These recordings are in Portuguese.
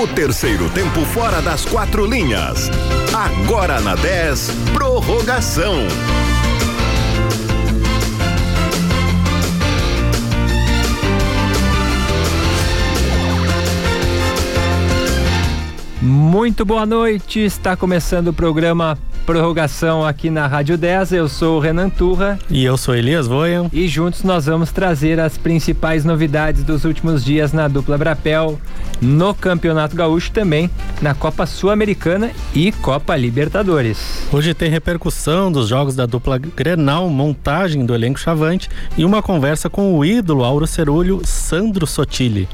O terceiro tempo fora das quatro linhas. Agora na 10, prorrogação. Muito boa noite, está começando o programa Prorrogação aqui na Rádio 10. Eu sou o Renan Turra. E eu sou Elias Voyan. E juntos nós vamos trazer as principais novidades dos últimos dias na dupla Brapel, no Campeonato Gaúcho também, na Copa Sul-Americana e Copa Libertadores. Hoje tem repercussão dos jogos da dupla Grenal, montagem do elenco Chavante e uma conversa com o ídolo Auro Cerulho, Sandro Sotile.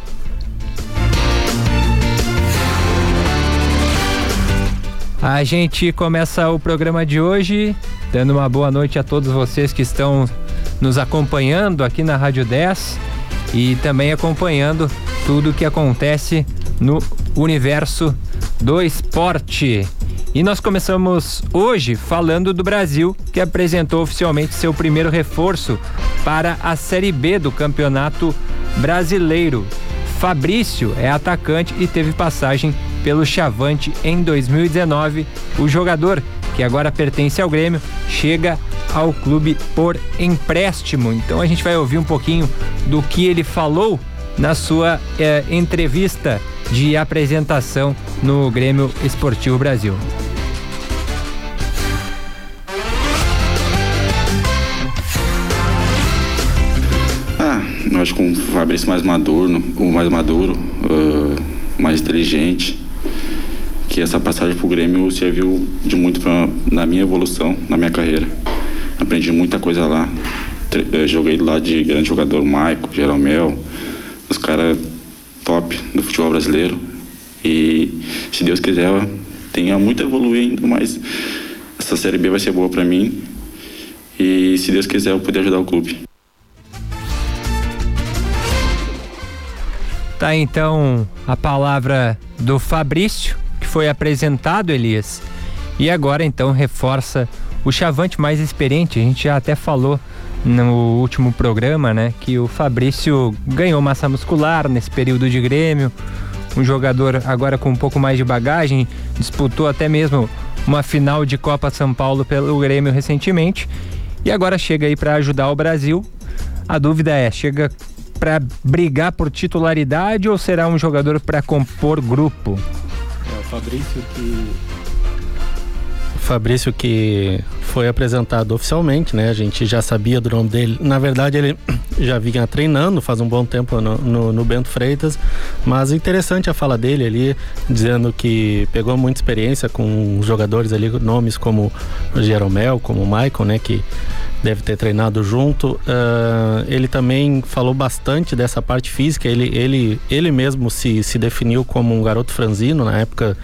A gente começa o programa de hoje dando uma boa noite a todos vocês que estão nos acompanhando aqui na Rádio 10 e também acompanhando tudo o que acontece no universo do esporte. E nós começamos hoje falando do Brasil, que apresentou oficialmente seu primeiro reforço para a Série B do Campeonato Brasileiro. Fabrício é atacante e teve passagem pelo Chavante em 2019. O jogador, que agora pertence ao Grêmio, chega ao clube por empréstimo. Então a gente vai ouvir um pouquinho do que ele falou na sua eh, entrevista de apresentação no Grêmio Esportivo Brasil. Ah, acho que um Fabrício mais maduro, o mais maduro, uh, mais inteligente, que essa passagem pro Grêmio serviu de muito pra, na minha evolução, na minha carreira. Aprendi muita coisa lá. Eh, joguei lá de grande jogador, Maico, Jeromel, os caras top do futebol brasileiro. E se Deus quiser, tenha muito a evoluir ainda, mas essa Série B vai ser boa para mim. E se Deus quiser, eu poder ajudar o clube. Tá então a palavra do Fabrício, foi apresentado, Elias, e agora então reforça o chavante mais experiente. A gente já até falou no último programa, né, que o Fabrício ganhou massa muscular nesse período de Grêmio. Um jogador agora com um pouco mais de bagagem, disputou até mesmo uma final de Copa São Paulo pelo Grêmio recentemente e agora chega aí para ajudar o Brasil. A dúvida é, chega para brigar por titularidade ou será um jogador para compor grupo? Fabrício que Fabrício que foi apresentado oficialmente, né? A gente já sabia do nome dele. Na verdade, ele já vinha treinando faz um bom tempo no, no, no Bento Freitas, mas interessante a fala dele ali, dizendo que pegou muita experiência com jogadores ali, nomes como Jeromel, como Michael, né? Que deve ter treinado junto. Uh, ele também falou bastante dessa parte física. Ele, ele, ele mesmo se, se definiu como um garoto franzino na época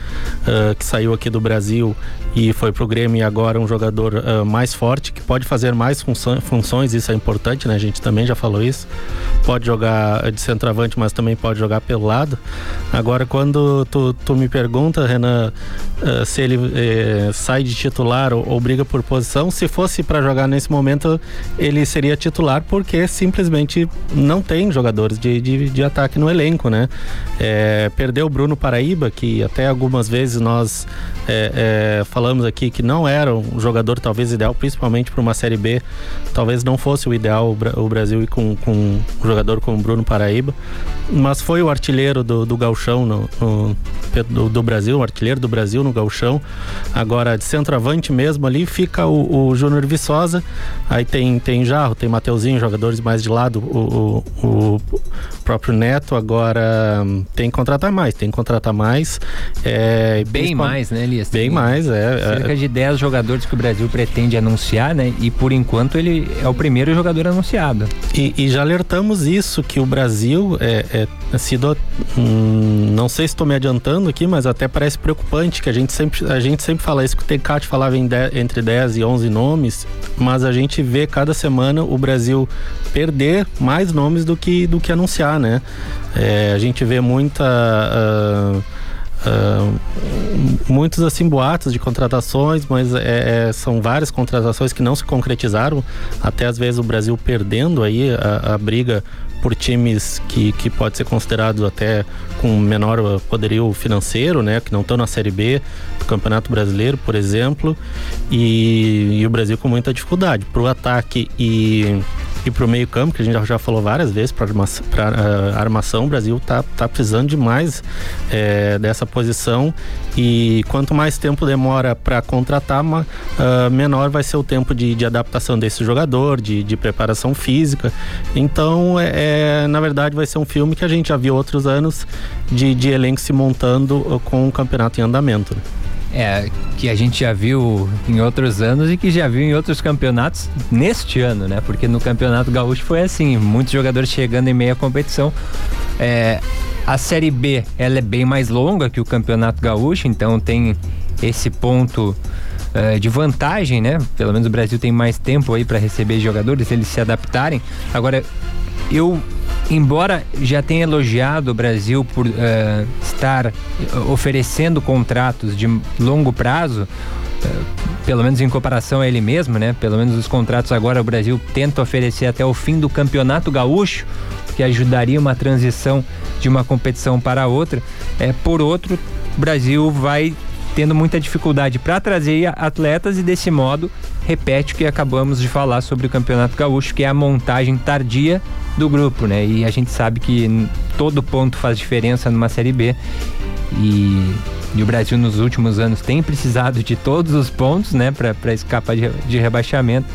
uh, que saiu aqui do Brasil e foi pro Grêmio e agora um jogador uh, mais forte que pode fazer mais funções. Isso é importante, né? A gente também já falou isso. Pode jogar de centroavante, mas também pode jogar pelo lado. Agora, quando tu, tu me pergunta, Renan, se ele eh, sai de titular ou, ou briga por posição, se fosse para jogar nesse momento momento ele seria titular porque simplesmente não tem jogadores de, de, de ataque no elenco, né? É, perdeu o Bruno Paraíba, que até algumas vezes nós é, é, falamos aqui que não era um jogador talvez ideal, principalmente para uma Série B, talvez não fosse o ideal o Brasil ir com, com um jogador como Bruno Paraíba, mas foi o artilheiro do, do Galchão no, no do, do, Brasil, o artilheiro do Brasil no Galchão. Agora de centroavante mesmo ali fica o, o Júnior Viçosa, Aí tem, tem Jarro, tem Mateuzinho, jogadores mais de lado, o, o, o próprio Neto. Agora tem que contratar mais, tem que contratar mais. É, bem mais, né, Elias? Bem tem mais, é. Cerca é, de 10 jogadores que o Brasil pretende anunciar, né? E por enquanto ele é o primeiro jogador anunciado. E, e já alertamos isso, que o Brasil é, é sido. Hum, não sei se estou me adiantando aqui, mas até parece preocupante que a gente sempre, a gente sempre fala isso, que o Tecate falava em de, entre 10 e 11 nomes, mas a gente gente vê cada semana o Brasil perder mais nomes do que, do que anunciar, né? É, a gente vê muita. Uh, uh, muitos assim boatos de contratações, mas é, é, são várias contratações que não se concretizaram, até às vezes o Brasil perdendo aí a, a briga por times que, que pode ser considerado até com menor poderio financeiro, né, que não estão na Série B do Campeonato Brasileiro, por exemplo, e, e o Brasil com muita dificuldade. Para o ataque e e para o meio campo, que a gente já, falou várias vezes, para armação, uh, armação, o Brasil tá, tá precisando demais é, dessa posição e quanto mais tempo demora para contratar, uh, menor vai ser o tempo de, de adaptação desse jogador, de, de preparação física. Então, é, é, na verdade, vai ser um filme que a gente já viu outros anos de, de elenco se montando com o campeonato em andamento. É, que a gente já viu em outros anos e que já viu em outros campeonatos neste ano, né? Porque no Campeonato Gaúcho foi assim, muitos jogadores chegando em meia competição. É, a Série B, ela é bem mais longa que o Campeonato Gaúcho, então tem esse ponto é, de vantagem, né? Pelo menos o Brasil tem mais tempo aí para receber jogadores, eles se adaptarem. Agora, eu embora já tenha elogiado o Brasil por uh, estar eh, oferecendo contratos de longo prazo, uh, pelo menos em comparação a ele mesmo, né? Pelo menos os contratos agora o Brasil tenta oferecer até o fim do campeonato gaúcho, que ajudaria uma transição de uma competição para outra. É, por outro, o Brasil vai tendo muita dificuldade para trazer atletas e desse modo repete o que acabamos de falar sobre o Campeonato Gaúcho, que é a montagem tardia do grupo, né? E a gente sabe que todo ponto faz diferença numa Série B. E, e o Brasil nos últimos anos tem precisado de todos os pontos, né, para escapar de, de rebaixamento.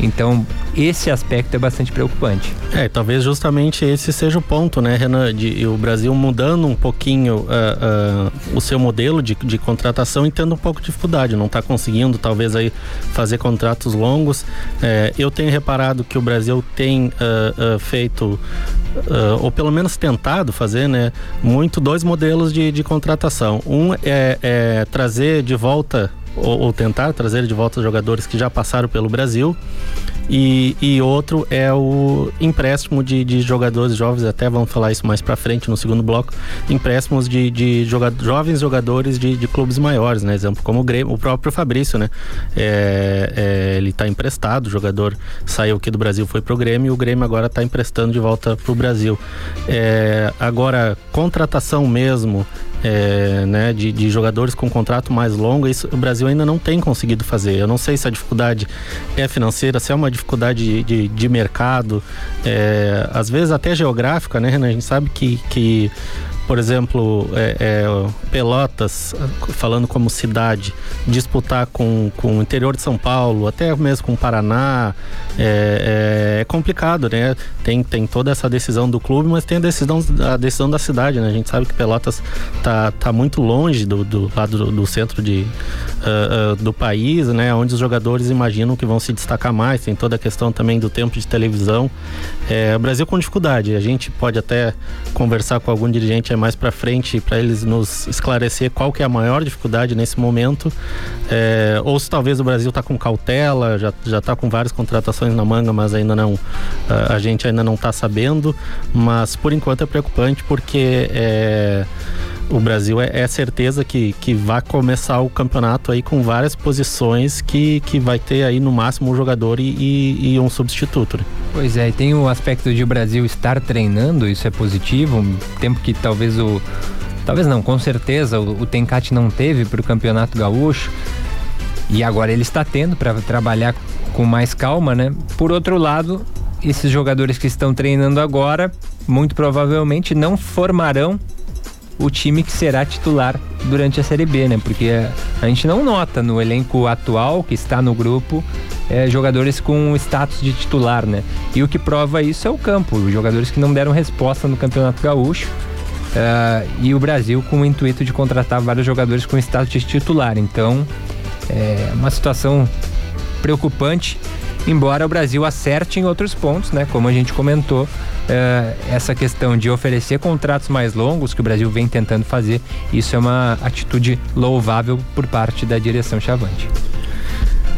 Então, esse aspecto é bastante preocupante. É, talvez justamente esse seja o ponto, né, Renan? De, o Brasil mudando um pouquinho uh, uh, o seu modelo de, de contratação e tendo um pouco de dificuldade. Não está conseguindo, talvez, aí fazer contratos longos. É, eu tenho reparado que o Brasil tem uh, feito ou pelo menos tentado fazer, né, muito dois modelos de, de contratação. Um é, é trazer de volta ou, ou, tentar trazer de volta jogadores que já passaram pelo Brasil. E, e outro é o empréstimo de, de jogadores jovens, até vamos falar isso mais para frente no segundo bloco, empréstimos de, de jovens jogadores de, de clubes maiores, né? Exemplo, como o, Grêmio, o próprio Fabrício, né? É, é, ele está emprestado, o jogador saiu aqui do Brasil, foi pro Grêmio, e o Grêmio agora está emprestando de volta pro Brasil. É, agora, contratação mesmo, é, né, de, de, jogadores com contrato mais longo, isso o Brasil ainda não tem conseguido fazer. Eu não sei se a dificuldade é financeira, se é uma dificuldade de, de, de mercado, é, às vezes até geográfica, né, Renan? A gente sabe que, que por exemplo, é, é, Pelotas, falando como cidade, disputar com, com o interior de São Paulo, até mesmo com o Paraná, é, é, é, complicado, né? Tem, tem toda essa decisão do clube, mas tem a decisão, a decisão da cidade, né? A gente sabe que Pelotas tá, tá muito longe do, do lado do, do centro de, uh, uh, do país, né? Onde os jogadores imaginam que vão se destacar mais. Tem toda a questão também do tempo de televisão. É, o Brasil com dificuldade. A gente pode até conversar com algum dirigente mais para frente para eles nos esclarecer qual que é a maior dificuldade nesse momento, é, ou se talvez o Brasil está com cautela, já já está com várias contratações na manga, mas ainda não a, a gente ainda não está sabendo, mas por enquanto é preocupante porque é, o Brasil é, é, certeza que, que vai começar o campeonato aí com várias posições que, que vai ter aí no máximo um jogador e, e, e um substituto. Né? Pois é, e tem o aspecto de o Brasil estar treinando, isso é positivo, um tempo que talvez o. Talvez não, com certeza o, o Tencate não teve para o Campeonato Gaúcho. E agora ele está tendo para trabalhar com mais calma, né? Por outro lado, esses jogadores que estão treinando agora, muito provavelmente não formarão o time que será titular durante a Série B, né? Porque a gente não nota no elenco atual que está no grupo é, jogadores com status de titular, né? E o que prova isso é o campo, os jogadores que não deram resposta no Campeonato Gaúcho. Uh, e o Brasil com o intuito de contratar vários jogadores com status de titular. Então, é uma situação preocupante embora o Brasil acerte em outros pontos, né? Como a gente comentou, é, essa questão de oferecer contratos mais longos que o Brasil vem tentando fazer, isso é uma atitude louvável por parte da direção Chavante.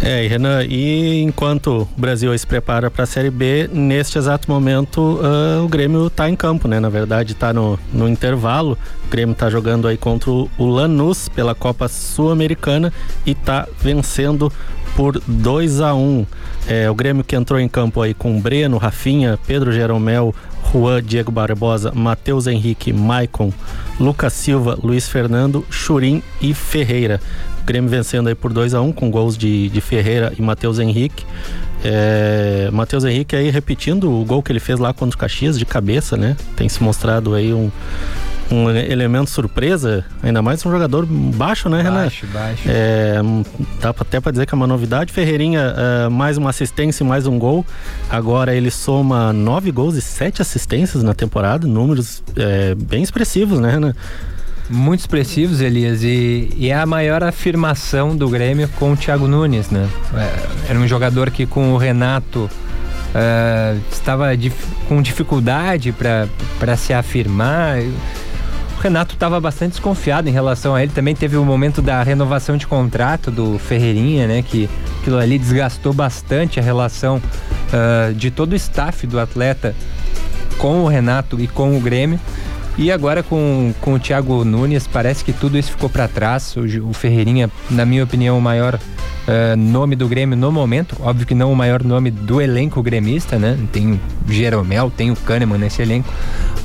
É, e Renan, e enquanto o Brasil se prepara para a Série B, neste exato momento uh, o Grêmio está em campo, né? Na verdade, está no, no intervalo. O Grêmio está jogando aí contra o Lanús pela Copa Sul-Americana e está vencendo por 2 a 1 um. é, O Grêmio que entrou em campo aí com Breno, Rafinha, Pedro Jeromel, Juan, Diego Barbosa, Matheus Henrique, Maicon, Lucas Silva, Luiz Fernando, Churim e Ferreira. Grêmio vencendo aí por 2 a 1 um, com gols de, de Ferreira e Matheus Henrique. É, Matheus Henrique aí repetindo o gol que ele fez lá contra o Caxias de cabeça, né? Tem se mostrado aí um, um elemento surpresa, ainda mais um jogador baixo, né, Renan? Baixo, baixo. É, dá até para dizer que é uma novidade. Ferreirinha, é, mais uma assistência e mais um gol. Agora ele soma nove gols e sete assistências na temporada, números é, bem expressivos, né, Renan? Muito expressivos, Elias, e, e, é a maior afirmação do Grêmio com o Thiago Nunes, né? É, era um jogador que com o Renato uh, estava dif com dificuldade para se afirmar. O Renato estava bastante desconfiado em relação a ele. Também teve o momento da renovação de contrato do Ferreirinha, né? Que aquilo ali desgastou bastante a relação uh, de todo o staff do atleta com o Renato e com o Grêmio. E agora com, com o Thiago Nunes, parece que tudo isso ficou para trás. O, o, Ferreirinha, na minha opinião, o maior uh, nome do Grêmio no momento. Óbvio que não o maior nome do elenco gremista, né? Tem o Jeromel, tem o Kahneman nesse elenco.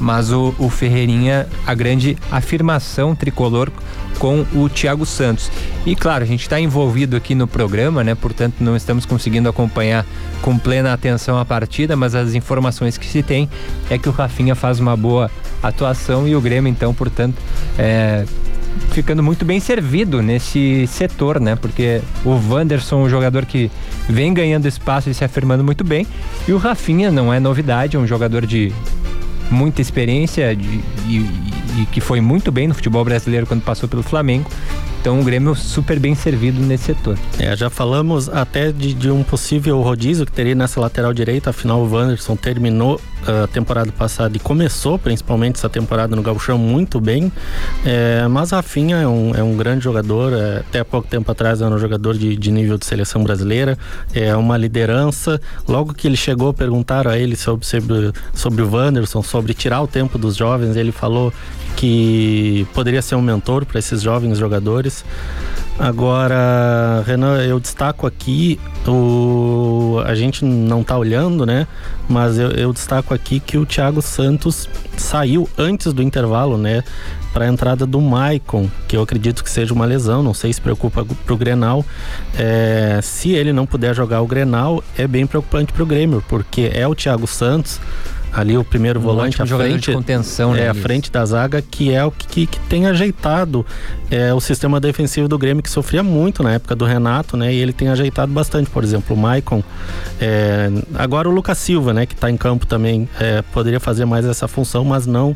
Mas o, o Ferreirinha, a grande afirmação tricolor com o Thiago Santos. E claro, a gente está envolvido aqui no programa, né? Portanto, não estamos conseguindo acompanhar com plena atenção a partida, mas as informações que se tem é que o Rafinha faz uma boa atuação e o Grêmio, então, portanto, é, ficando muito bem servido nesse setor, né? Porque o Wanderson, um jogador que vem ganhando espaço e se afirmando muito bem, e o Rafinha não é novidade, é um jogador de muita experiência de, e, e que foi muito bem no futebol brasileiro quando passou pelo Flamengo. Então o Grêmio super bem servido nesse setor. É, já falamos até de, de, um possível rodízio que teria nessa lateral direita, afinal o Wanderson terminou a temporada passada e começou principalmente essa temporada no Gauchão muito bem, é, mas Rafinha é um, é um grande jogador, é, até pouco tempo atrás era um jogador de, de, nível de seleção brasileira, é uma liderança, logo que ele chegou perguntaram a ele sobre, sobre, sobre o Wanderson, sobre tirar o tempo dos jovens, ele falou que poderia ser um mentor para esses jovens jogadores. Agora, Renan, eu destaco aqui o a gente não está olhando, né? Mas eu, eu, destaco aqui que o Thiago Santos saiu antes do intervalo, né? Para a entrada do Maicon, que eu acredito que seja uma lesão, não sei se preocupa para o Grenal. É, se ele não puder jogar o Grenal, é bem preocupante para o Grêmio, porque é o Thiago Santos ali o primeiro um volante à frente de contenção, né, é, à frente da zaga, que é o que, que tem ajeitado é, o sistema defensivo do Grêmio, que sofria muito na época do Renato, né? E ele tem ajeitado bastante, por exemplo, o Maicon. É, agora o Lucas Silva, né, que está em campo também, é, poderia fazer mais essa função, mas não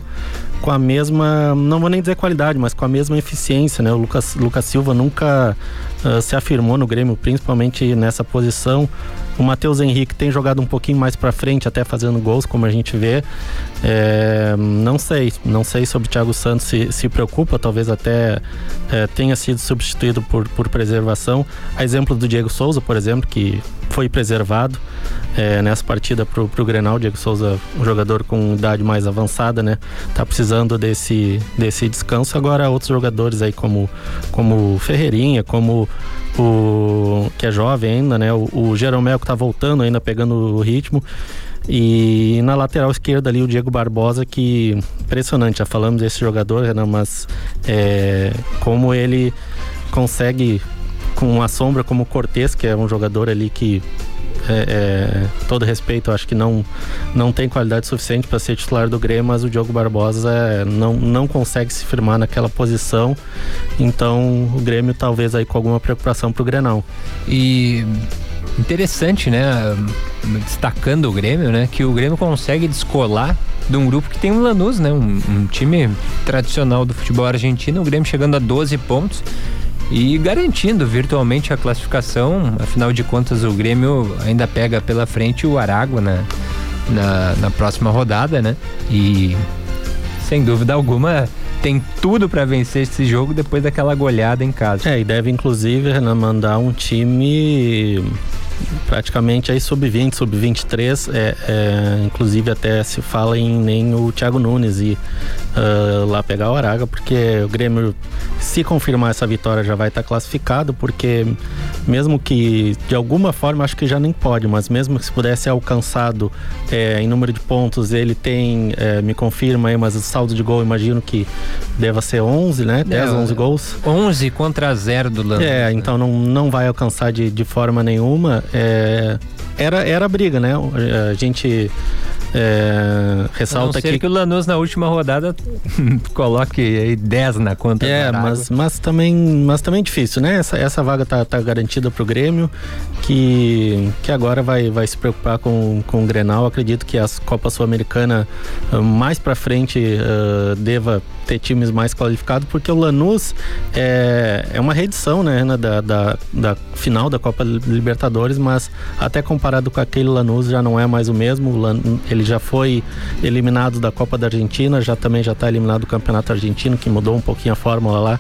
com a mesma, não vou nem dizer qualidade, mas com a mesma eficiência, né? O Lucas, Lucas Silva nunca uh, se afirmou no Grêmio, principalmente nessa posição. O Matheus Henrique tem jogado um pouquinho mais para frente, até fazendo gols, como a gente vê. É, não sei, não sei sobre o Thiago Santos se, se preocupa, talvez até é, tenha sido substituído por, por preservação. A exemplo do Diego Souza, por exemplo, que foi preservado é, nessa partida pro, pro Grenal. Diego Souza, um jogador com idade mais avançada, né? Tá precisando desse, desse descanso. Agora outros jogadores aí como, como Ferreirinha, como o que é jovem ainda, né? O, o Jeromel que tá voltando ainda, pegando o ritmo. E na lateral esquerda ali o Diego Barbosa, que impressionante, já falamos desse jogador, né? mas é, como ele consegue com uma sombra como o Cortez, que é um jogador ali que é, é, todo respeito, acho que não, não tem qualidade suficiente para ser titular do Grêmio, mas o Diogo Barbosa é, não, não consegue se firmar naquela posição. Então o Grêmio talvez aí com alguma preocupação para o Grenal. E interessante, né? Destacando o Grêmio, né? Que o Grêmio consegue descolar de um grupo que tem o Lanús, né? Um, um time tradicional do futebol argentino. O Grêmio chegando a 12 pontos e garantindo virtualmente a classificação. Afinal de contas, o Grêmio ainda pega pela frente o Aragua na, na, na próxima rodada, né? E sem dúvida alguma tem tudo para vencer esse jogo depois daquela goleada em casa. É, e deve inclusive Renan, mandar um time praticamente aí sub-20, sub-23, é, é, inclusive até se fala em nem o Thiago Nunes ir uh, lá pegar o Araga, porque o Grêmio, se confirmar essa vitória, já vai estar tá classificado, porque mesmo que de alguma forma, acho que já nem pode, mas mesmo que se pudesse alcançado é, em número de pontos, ele tem, é, me confirma aí, mas o saldo de gol, imagino que deva ser 11, né? 10, 11 gols. 11 contra 0 do Lanús. É, né? então não, não vai alcançar de, de forma nenhuma. É, era, era briga, né? A gente é, ressalta que... que o Lanús na última rodada coloque aí 10 na conta. É, mas, mas também mas também é difícil, né? Essa, essa vaga tá, tá garantida pro Grêmio, que, que agora vai, vai se preocupar com, com o Grenal. Acredito que a Copa Sul-Americana ah, mais para frente uh, deva ter times mais qualificados, porque o Lanús é, é uma reedição, né, da, da, da, final da Copa Libertadores, mas até comparado com aquele Lanús já não é mais o mesmo. Ele já foi eliminado da Copa da Argentina, já também já está eliminado do Campeonato Argentino, que mudou um pouquinho a fórmula lá.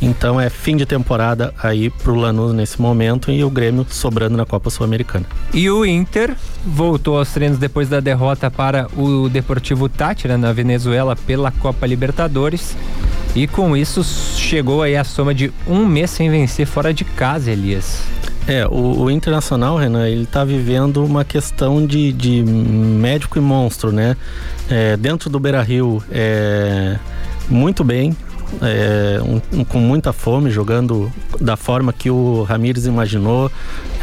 Então é fim de temporada aí pro Lanús nesse momento e o Grêmio sobrando na Copa Sul-Americana. E o Inter voltou aos treinos depois da derrota para o Deportivo Tátira na Venezuela pela Copa Libertadores E com isso chegou aí a soma de um mês sem vencer fora de casa, Elias. É, o, o Internacional, Renan, ele tá vivendo uma questão de, de médico e monstro, né? É, dentro do Beira Rio, é, muito bem, é, um, um, com muita fome, jogando da forma que o Ramires imaginou,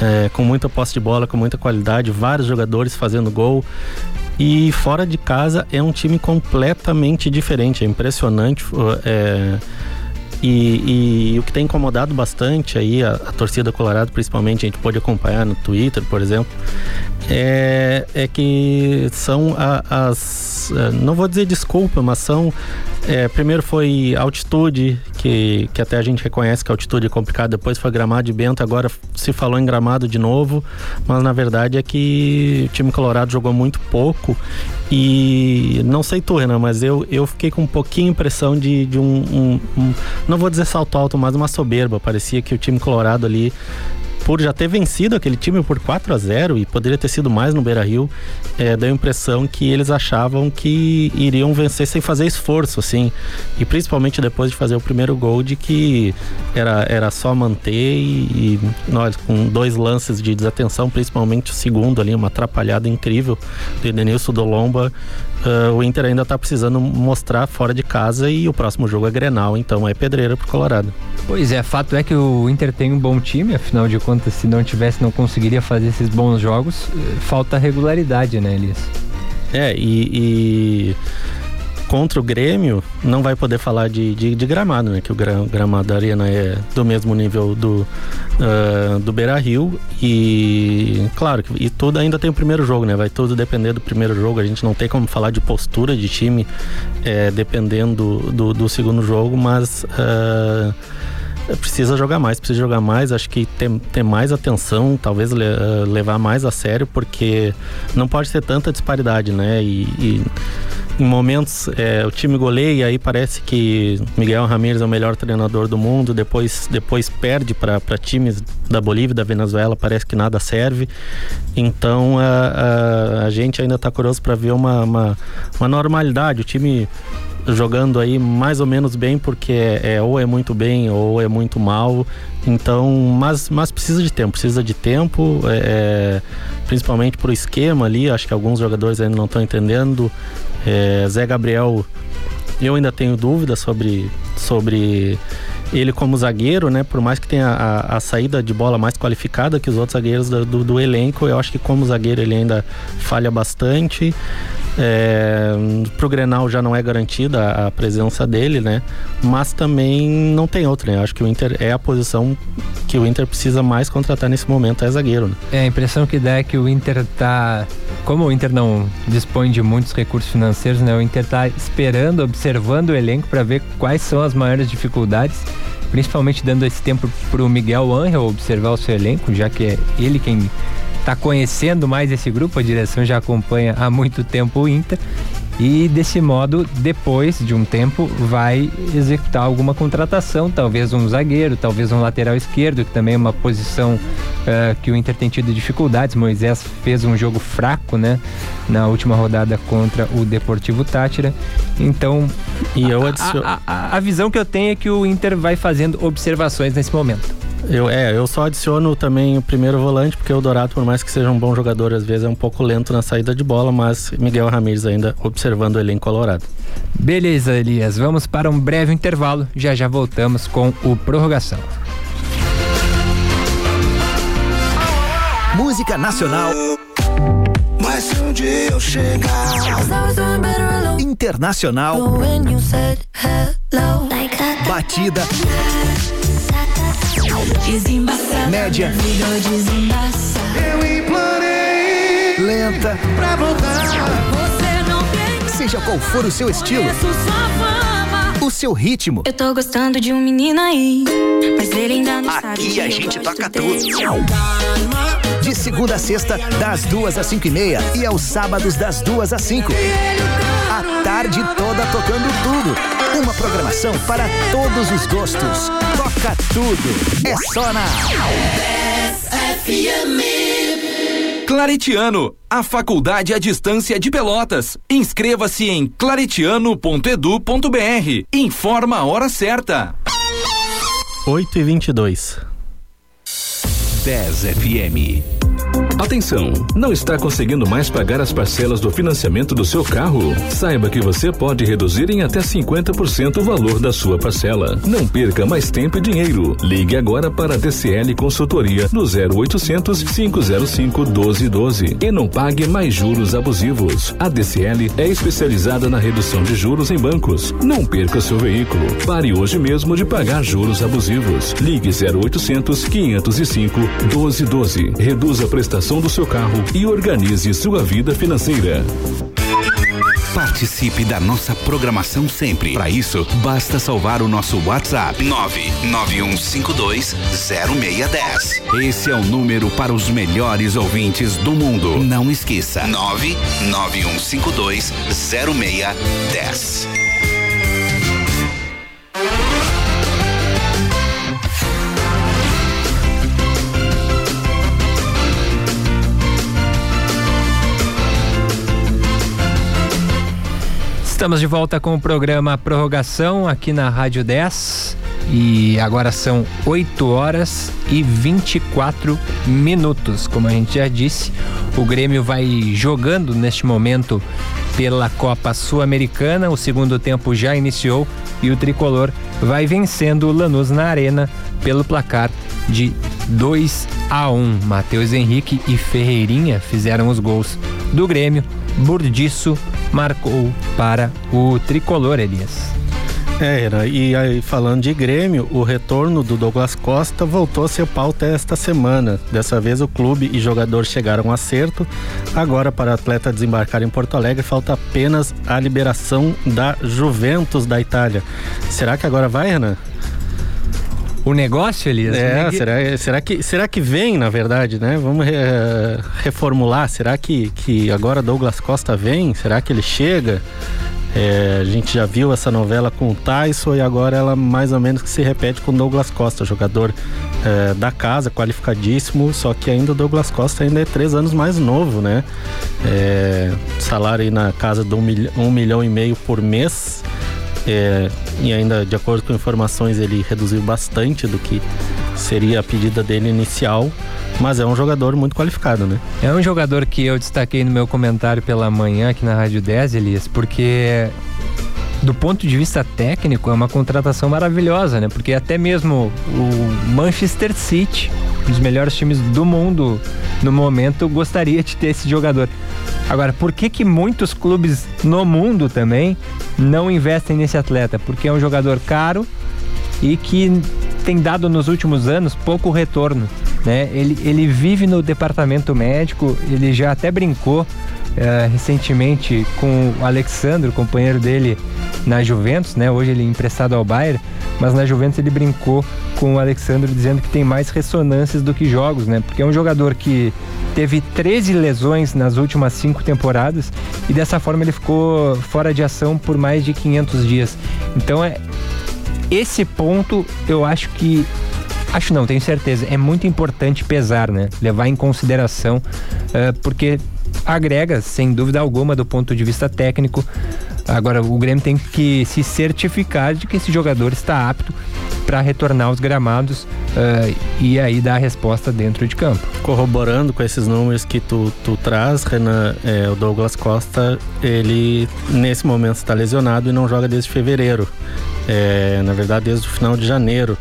é, com muita posse de bola, com muita qualidade, vários jogadores fazendo gol. E fora de casa é um time completamente diferente, é impressionante. É, e, e, o que tem incomodado bastante aí a, a, torcida Colorado, principalmente, a gente pode acompanhar no Twitter, por exemplo, é, é que são a, as. É, não vou dizer desculpa, mas são. É, primeiro foi altitude, que, que até a gente reconhece que a altitude é complicada, depois foi gramado de Bento, agora se falou em gramado de novo, mas na verdade é que o time Colorado jogou muito pouco e não sei tu, Renan, mas eu, eu fiquei com um pouquinho impressão de, de um, um, um, Não vou dizer salto alto, mas uma soberba. Parecia que o time colorado ali por já ter vencido aquele time por 4 a 0 e poderia ter sido mais no Beira Rio, é, deu a impressão que eles achavam que iriam vencer sem fazer esforço, assim. E principalmente depois de fazer o primeiro gol, de que era, era só manter e, e nós, com dois lances de desatenção, principalmente o segundo ali, uma atrapalhada incrível do Edenilson Dolomba, Uh, o Inter ainda está precisando mostrar fora de casa e o próximo jogo é Grenal, então é pedreira pro Colorado. Pois é, fato é que o Inter tem um bom time, afinal de contas, se não tivesse, não conseguiria fazer esses bons jogos. Falta regularidade, né, Elias? É, e, e contra o Grêmio, não vai poder falar de, de, de gramado, né? Que o gramado da Arena é do mesmo nível do, uh, do Beira Rio. E claro, e tudo ainda tem o primeiro jogo, né? Vai tudo depender do primeiro jogo. A gente não tem como falar de postura de time é, dependendo do, do, segundo jogo, mas. Uh, precisa jogar mais, precisa jogar mais, acho que ter, ter mais atenção, talvez le, uh, levar mais a sério, porque não pode ter tanta disparidade, né? E, e em momentos é, o time goleia aí parece que Miguel Ramírez é o melhor treinador do mundo, depois, depois perde para times da Bolívia, da Venezuela, parece que nada serve. Então a, a, a gente ainda está curioso para ver uma, uma, uma normalidade. O time jogando aí mais ou menos bem, porque é, é, ou é muito bem ou é muito mal. Então, mas, mas precisa de tempo, precisa de tempo, é, é principalmente pro esquema ali. Acho que alguns jogadores ainda não estão entendendo. É, Zé Gabriel, eu ainda tenho dúvidas sobre, sobre ele como zagueiro, né? Por mais que tenha a, a saída de bola mais qualificada que os outros zagueiros do, do, do, elenco, eu acho que como zagueiro ele ainda falha bastante. É, pro Grenal já não é garantida a, presença dele, né? Mas também não tem outra, né? Eu acho que o Inter é a posição que o Inter precisa mais contratar nesse momento, é zagueiro, né? É, a impressão que dá é que o Inter tá. Como o Inter não dispõe de muitos recursos financeiros, né? O Inter tá esperando, observando o elenco para ver quais são as maiores dificuldades principalmente dando esse tempo para o Miguel Angel observar o seu elenco, já que é ele quem está conhecendo mais esse grupo, a direção já acompanha há muito tempo o Inter. e desse modo, depois de um tempo, vai executar alguma contratação, talvez um zagueiro, talvez um lateral esquerdo, que também é uma posição uh, que o Inter tem tido dificuldades. Moisés fez um jogo fraco, né, na última rodada contra o Deportivo Tátira. Então, e eu adiciono... a, a, a visão que eu tenho é que o Inter vai fazendo observações nesse momento. Eu, é, eu só adiciono também o primeiro volante, porque o Dourado, por mais que seja um bom jogador, às vezes é um pouco lento na saída de bola, mas Miguel Ramírez ainda observando ele em Colorado. Beleza, Elias. Vamos para um breve intervalo. Já já voltamos com o Prorrogação. Música Nacional. Mas se um dia eu chegar Internacional Batida Média. Eu implorei. Lenta. Pra voltar. Você não tem. Seja qual for o seu estilo. O seu ritmo. Eu tô gostando de um menino aí. Mas ele ainda não Aqui sabe. Aqui a gente toca tudo. De segunda a sexta, das duas às cinco e meia. E aos sábados, das duas às cinco. A tarde toda tocando tudo. Uma programação para todos os gostos. Toca tudo. É só na FM. Claretiano, a faculdade à distância de Pelotas. Inscreva-se em claretiano.edu.br. Informa a hora certa. 8 e 22 10 FM. Atenção! Não está conseguindo mais pagar as parcelas do financiamento do seu carro? Saiba que você pode reduzir em até 50% o valor da sua parcela. Não perca mais tempo e dinheiro. Ligue agora para a DCL Consultoria no 0800 505 1212 e não pague mais juros abusivos. A DCL é especializada na redução de juros em bancos. Não perca seu veículo. Pare hoje mesmo de pagar juros abusivos. Ligue 0800 505 1212. Reduza a prestação do seu carro e organize sua vida financeira. Participe da nossa programação sempre. Para isso, basta salvar o nosso WhatsApp 991520610. Esse é o número para os melhores ouvintes do mundo. Não esqueça: 991520610. Estamos de volta com o programa Prorrogação aqui na Rádio 10 e agora são 8 horas e 24 minutos. Como a gente já disse, o Grêmio vai jogando neste momento pela Copa Sul-Americana. O segundo tempo já iniciou e o tricolor vai vencendo o Lanús na Arena pelo placar de 2 a 1. Matheus Henrique e Ferreirinha fizeram os gols do Grêmio. Burdiço marcou para o tricolor, Elias. É, era, e aí falando de Grêmio, o retorno do Douglas Costa voltou a ser pauta esta semana. Dessa vez o clube e jogador chegaram a acerto. Agora, para o atleta desembarcar em Porto Alegre, falta apenas a liberação da Juventus da Itália. Será que agora vai, Renan? O negócio, Elias? É, neg... será, será, que, será que vem, na verdade, né? Vamos re, reformular. Será que, que agora Douglas Costa vem? Será que ele chega? É, a gente já viu essa novela com o Tyson e agora ela mais ou menos que se repete com Douglas Costa, jogador é, da casa, qualificadíssimo, só que ainda o Douglas Costa ainda é três anos mais novo, né? É, salário aí na casa de um, milho, um milhão e meio por mês. É, e ainda de acordo com informações ele reduziu bastante do que seria a pedida dele inicial, mas é um jogador muito qualificado, né? É um jogador que eu destaquei no meu comentário pela manhã aqui na Rádio 10, Elias, porque do ponto de vista técnico é uma contratação maravilhosa, né? Porque até mesmo o Manchester City, um dos melhores times do mundo no momento, gostaria de ter esse jogador. Agora, por que que muitos clubes no mundo também não investem nesse atleta? Porque é um jogador caro e que tem dado nos últimos anos pouco retorno, né? Ele, ele vive no departamento médico, ele já até brincou uh, recentemente com o Alexandre, companheiro dele na Juventus, né? Hoje ele é emprestado ao Bayern, mas na Juventus ele brincou com o Alexandre dizendo que tem mais ressonâncias do que jogos, né? Porque é um jogador que teve 13 lesões nas últimas cinco temporadas e dessa forma ele ficou fora de ação por mais de 500 dias. Então é esse ponto eu acho que acho não, tenho certeza, é muito importante pesar, né? Levar em consideração, uh, porque agrega, sem dúvida alguma, do ponto de vista técnico. Agora, o Grêmio tem que se certificar de que esse jogador está apto para retornar aos gramados uh, e aí dar a resposta dentro de campo. Corroborando com esses números que tu, tu traz, Renan, é, o Douglas Costa, ele nesse momento está lesionado e não joga desde fevereiro. É, na verdade, desde o final de janeiro.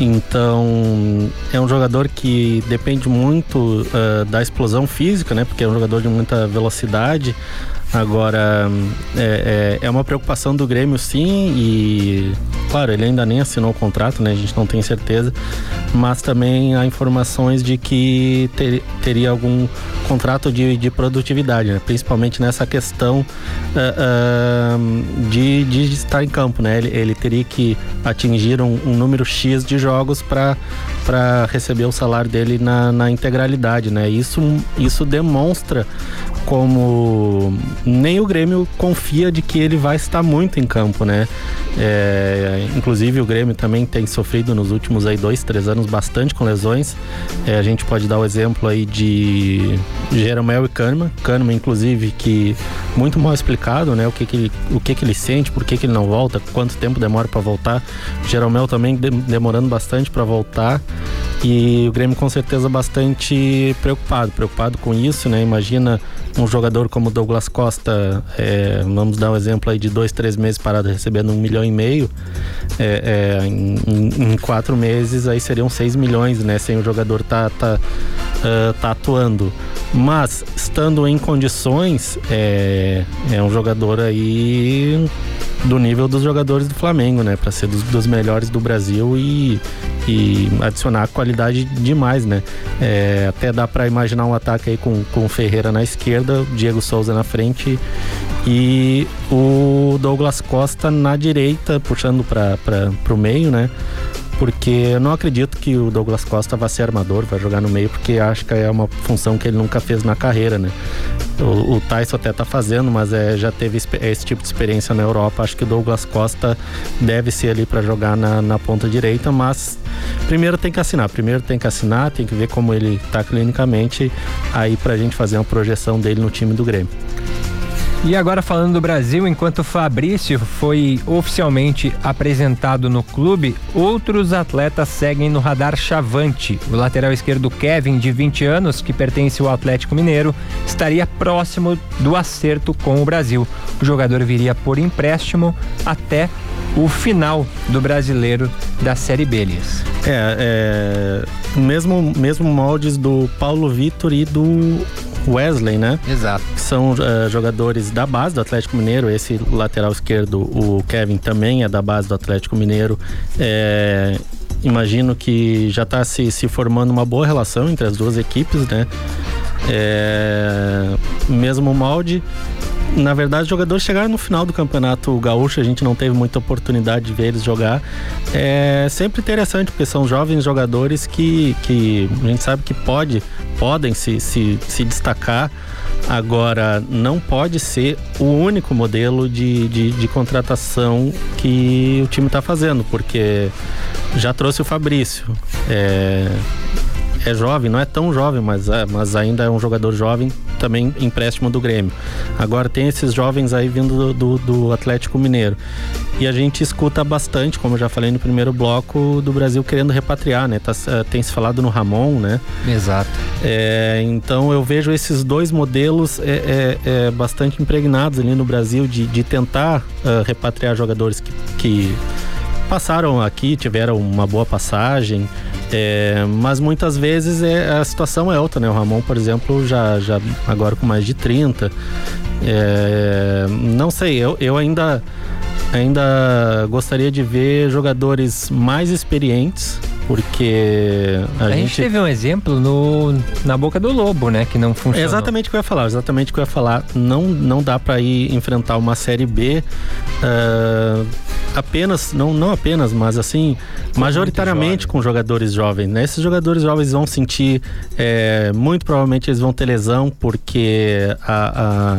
Então, é um jogador que depende muito uh, da explosão física, né? Porque é um jogador de muita velocidade. Agora, é, é, é, uma preocupação do Grêmio, sim, e claro, ele ainda nem assinou o contrato, né? A gente não tem certeza, mas também há informações de que ter, teria algum contrato de, de produtividade, né? principalmente nessa questão uh, uh, de, de estar em campo, né? Ele, ele teria que atingir um, um número X de jogos para receber o salário dele na, na integralidade, né? Isso, isso demonstra como nem o Grêmio confia de que ele vai estar muito em campo, né? É, inclusive o Grêmio também tem sofrido nos últimos aí dois, três anos bastante com lesões. É, a gente pode dar o exemplo aí de Jeromel e Kahneman. Kahneman, inclusive, que muito mal explicado, né? O que que o que que ele sente, por que que ele não volta, quanto tempo demora para voltar. Jeromel também de, demorando bastante para voltar. E o Grêmio com certeza bastante preocupado, preocupado com isso, né? Imagina um jogador como Douglas Costa, é, vamos dar um exemplo aí de dois, três meses parado recebendo um milhão e meio, é, é, em, em, quatro meses aí seriam seis milhões, né? Sem o jogador tá, tá, uh, tá atuando. Mas estando em condições, é, é um jogador aí do nível dos jogadores do Flamengo, né? Para ser dos, dos, melhores do Brasil e, e adicionar qualidade demais, né? É, até dá para imaginar um ataque aí com, com Ferreira na esquerda, Diego Souza na frente e o Douglas Costa na direita, puxando para o meio, né? Porque eu não acredito que o Douglas Costa vá ser armador, vai jogar no meio, porque acho que é uma função que ele nunca fez na carreira, né? O, o Tyson até tá fazendo, mas é, já teve esse tipo de experiência na Europa. Acho que o Douglas Costa deve ser ali para jogar na, na ponta direita, mas primeiro tem que assinar. Primeiro tem que assinar, tem que ver como ele tá clinicamente, aí pra gente fazer uma projeção dele no time do Grêmio. E agora falando do Brasil, enquanto Fabrício foi oficialmente apresentado no clube, outros atletas seguem no radar chavante. O lateral esquerdo Kevin, de 20 anos, que pertence ao Atlético Mineiro, estaria próximo do acerto com o Brasil. O jogador viria por empréstimo até o final do brasileiro da Série B. É, é mesmo, mesmo moldes do Paulo Vitor e do Wesley, né? Exato. Que são uh, jogadores da base do Atlético Mineiro. Esse lateral esquerdo, o Kevin, também é da base do Atlético Mineiro. É, imagino que já está se, se formando uma boa relação entre as duas equipes, né? É, mesmo molde na verdade, os jogadores chegaram no final do campeonato gaúcho, a gente não teve muita oportunidade de ver eles jogar. É sempre interessante, porque são jovens jogadores que, que a gente sabe que pode, podem se, se, se destacar. Agora, não pode ser o único modelo de, de, de contratação que o time está fazendo, porque já trouxe o Fabrício. É, é jovem, não é tão jovem, mas, é, mas ainda é um jogador jovem, também empréstimo do Grêmio. Agora tem esses jovens aí vindo do, do, do Atlético Mineiro. E a gente escuta bastante, como eu já falei no primeiro bloco, do Brasil querendo repatriar, né? Tá, é, tem se falado no Ramon, né? Exato. É, então eu vejo esses dois modelos é, é, é bastante impregnados ali no Brasil de, de tentar uh, repatriar jogadores que, que passaram aqui, tiveram uma boa passagem, é, mas muitas vezes é, a situação é outra, né? O Ramon, por exemplo, já, já agora com mais de 30. É, não sei, eu, eu ainda, ainda gostaria de ver jogadores mais experientes porque a, a gente... gente... teve um exemplo no, na boca do lobo, né, que não funcionou. É exatamente o que eu ia falar, exatamente o que eu ia falar. Não, não dá para ir enfrentar uma série B uh, apenas, não, não apenas, mas assim, majoritariamente com jogadores jovens. Né? Esses jogadores jovens vão sentir, é, muito provavelmente eles vão ter lesão, porque a, a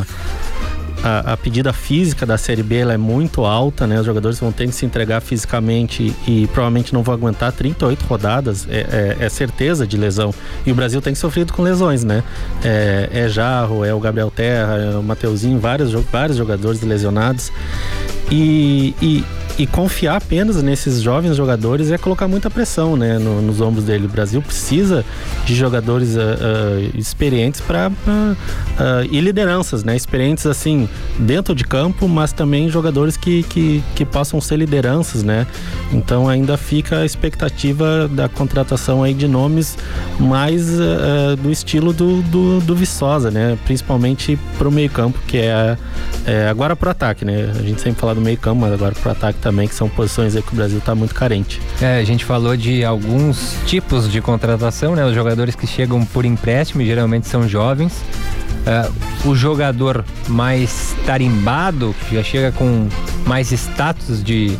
a, a, pedida física da Série B é muito alta, né? Os jogadores vão ter que se entregar fisicamente e provavelmente não vão aguentar 38 rodadas, é, é, é certeza de lesão. E o Brasil tem sofrido com lesões, né? É, é Jarro, é o Gabriel Terra, é o Mateuzinho, vários, vários jogadores lesionados. E, e, e, confiar apenas nesses jovens jogadores é colocar muita pressão né, no, nos ombros dele. O Brasil precisa de jogadores uh, uh, experientes para uh, e lideranças, né? Experientes assim dentro de campo, mas também jogadores que, que, que possam ser lideranças, né? Então ainda fica a expectativa da contratação aí de nomes mais do estilo do, do, do Viçosa, né? Principalmente para o meio campo, que é, é agora para o ataque, né? A gente sempre fala do meio campo, mas agora pro ataque também, que são posições aí que o Brasil está muito carente. É, a gente falou de alguns tipos de contratação, né? Os jogadores que chegam por empréstimo, geralmente são jovens. Uh, o jogador mais tarimbado, que já chega com mais status de,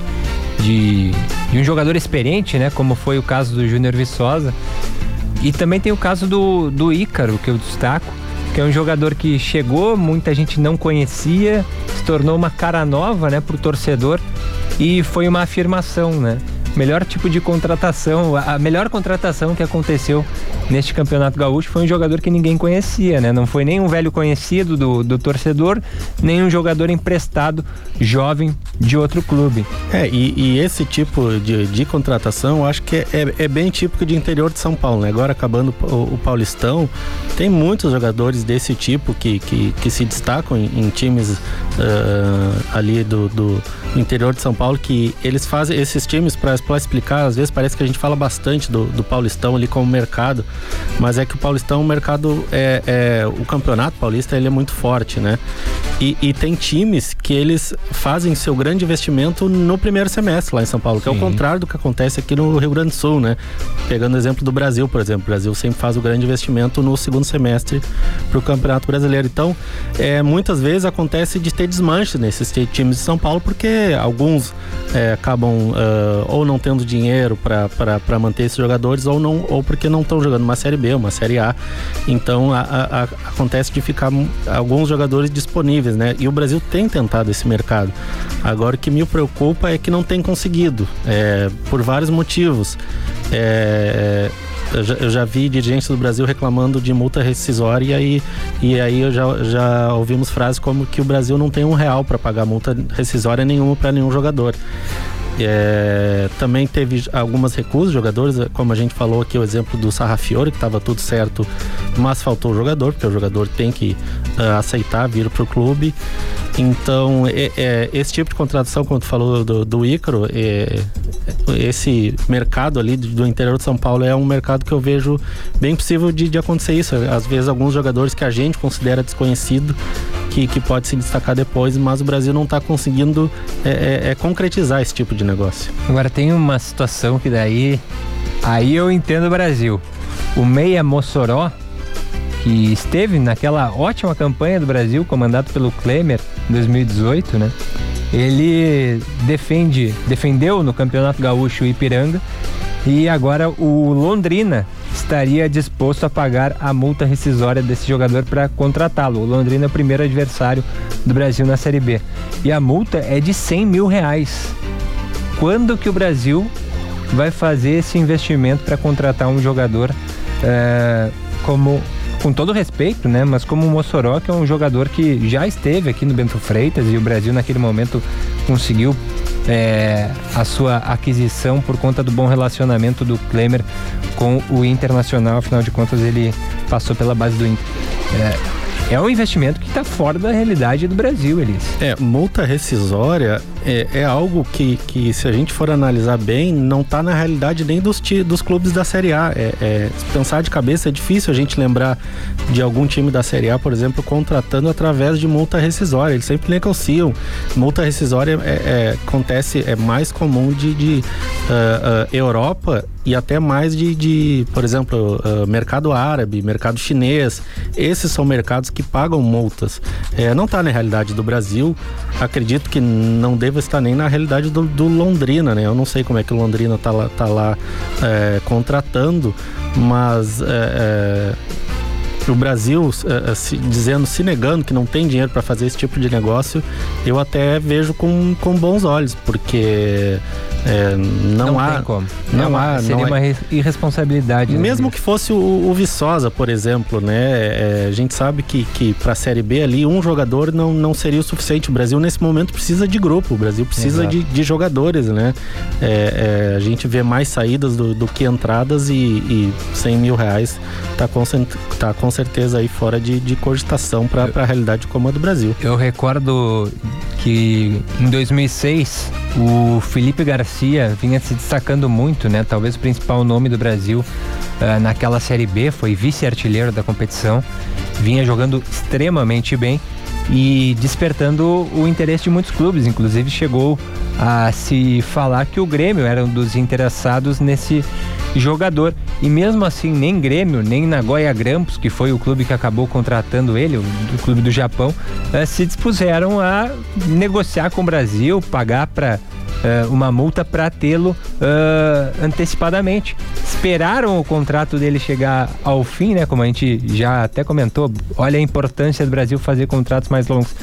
de, de um jogador experiente, né? Como foi o caso do Júnior Viçosa. E também tem o caso do, do Ícaro, que eu destaco, que é um jogador que chegou, muita gente não conhecia, se tornou uma cara nova, né, pro torcedor e foi uma afirmação, né? Melhor tipo de contratação, a melhor contratação que aconteceu neste campeonato gaúcho foi um jogador que ninguém conhecia, né? Não foi nem um velho conhecido do, do torcedor, nem um jogador emprestado jovem de outro clube. É, e, e esse tipo de, de contratação eu acho que é, é, é, bem típico de interior de São Paulo, né? Agora acabando o, o Paulistão, tem muitos jogadores desse tipo que, que, que se destacam em, em times uh, ali do, do interior de São Paulo que eles fazem esses times para para explicar, às vezes parece que a gente fala bastante do, do Paulistão ali como mercado, mas é que o Paulistão, o mercado, é, é o campeonato paulista, ele é muito forte, né? E, e, tem times que eles fazem seu grande investimento no primeiro semestre lá em São Paulo, que Sim. é o contrário do que acontece aqui no Rio Grande do Sul, né? Pegando o exemplo do Brasil, por exemplo, o Brasil sempre faz o grande investimento no segundo semestre para o Campeonato Brasileiro. Então, é, muitas vezes acontece de ter desmanche nesses times de São Paulo, porque alguns é, acabam uh, ou não não tendo dinheiro para manter esses jogadores ou não ou porque não estão jogando uma série B, uma série A. Então a, a, a, acontece de ficar alguns jogadores disponíveis, né? E o Brasil tem tentado esse mercado. Agora o que me preocupa é que não tem conseguido, é, por vários motivos. É, eu já, eu já, vi dirigentes do Brasil reclamando de multa rescisória e e aí já, já ouvimos frases como que o Brasil não tem um real para pagar multa rescisória nenhuma para nenhum jogador. É, também teve algumas recusas jogadores, como a gente falou aqui, o exemplo do Sarrafiore, que estava tudo certo, mas faltou o jogador, porque o jogador tem que uh, aceitar vir para o clube. Então, é, é, esse tipo de contratação, como tu falou do, do Ícaro, é, esse mercado ali do interior de São Paulo é um mercado que eu vejo bem possível de, de acontecer isso. Às vezes, alguns jogadores que a gente considera desconhecido, que, que pode se destacar depois, mas o Brasil não está conseguindo é, é, é, concretizar esse tipo de negócio. Agora, tem uma situação que daí. Aí eu entendo o Brasil. O Meia Mossoró que esteve naquela ótima campanha do Brasil, comandado pelo Klemer em 2018, né? Ele defende, defendeu no Campeonato Gaúcho Ipiranga e agora o Londrina estaria disposto a pagar a multa rescisória desse jogador para contratá-lo. O Londrina é o primeiro adversário do Brasil na Série B. E a multa é de 100 mil reais. Quando que o Brasil vai fazer esse investimento para contratar um jogador é, como com todo respeito, né? Mas como o Mossoró, que é um jogador que já esteve aqui no Bento Freitas e o Brasil naquele momento conseguiu é, a sua aquisição por conta do bom relacionamento do Klemer com o Internacional, afinal de contas ele passou pela base do Inter. É, é um investimento que está fora da realidade do Brasil, Elis. É, multa rescisória é, é, algo que, que, se a gente for analisar bem, não está na realidade nem dos, dos clubes da Série A. É, é, pensar de cabeça é difícil a gente lembrar de algum time da Série A, por exemplo, contratando através de multa rescisória. Eles sempre negociam. Multa rescisória é, é acontece, é mais comum de, de uh, uh, Europa e até mais de, de por exemplo, uh, mercado árabe, mercado chinês. Esses são mercados que pagam multas. É, não está na realidade do Brasil. Acredito que não deva estar nem na realidade do, do Londrina, né? Eu não sei como é que o Londrina está lá, tá lá é, contratando, mas é, o Brasil se, dizendo, se negando que não tem dinheiro para fazer esse tipo de negócio, eu até vejo com, com bons olhos, porque é, não, não, há. como. Não, não há. Seria não uma é... irresponsabilidade. Mesmo que fosse o, o, Viçosa, por exemplo, né? É, a gente sabe que, que para a Série B ali, um jogador não, não seria o suficiente. O Brasil, nesse momento, precisa de grupo. O Brasil precisa de, de, jogadores, né? É, é, a gente vê mais saídas do, do que entradas e, e 100 mil reais está com, tá com certeza aí fora de, de cogitação para a realidade como a do Brasil. Eu recordo que em 2006 o Felipe Garcia vinha se destacando muito, né? Talvez o principal nome do Brasil uh, naquela Série B, foi vice-artilheiro da competição, vinha jogando extremamente bem e despertando o interesse de muitos clubes. Inclusive chegou a se falar que o Grêmio era um dos interessados nesse jogador. E mesmo assim, nem Grêmio, nem Nagoya Grampus, que foi o clube que acabou contratando ele, o, clube do Japão, eh, se dispuseram a negociar com o Brasil, pagar para uh, uma multa para tê-lo uh, antecipadamente. Esperaram o contrato dele chegar ao fim, né? Como a gente já até comentou, olha a importância do Brasil fazer contratos mais longos.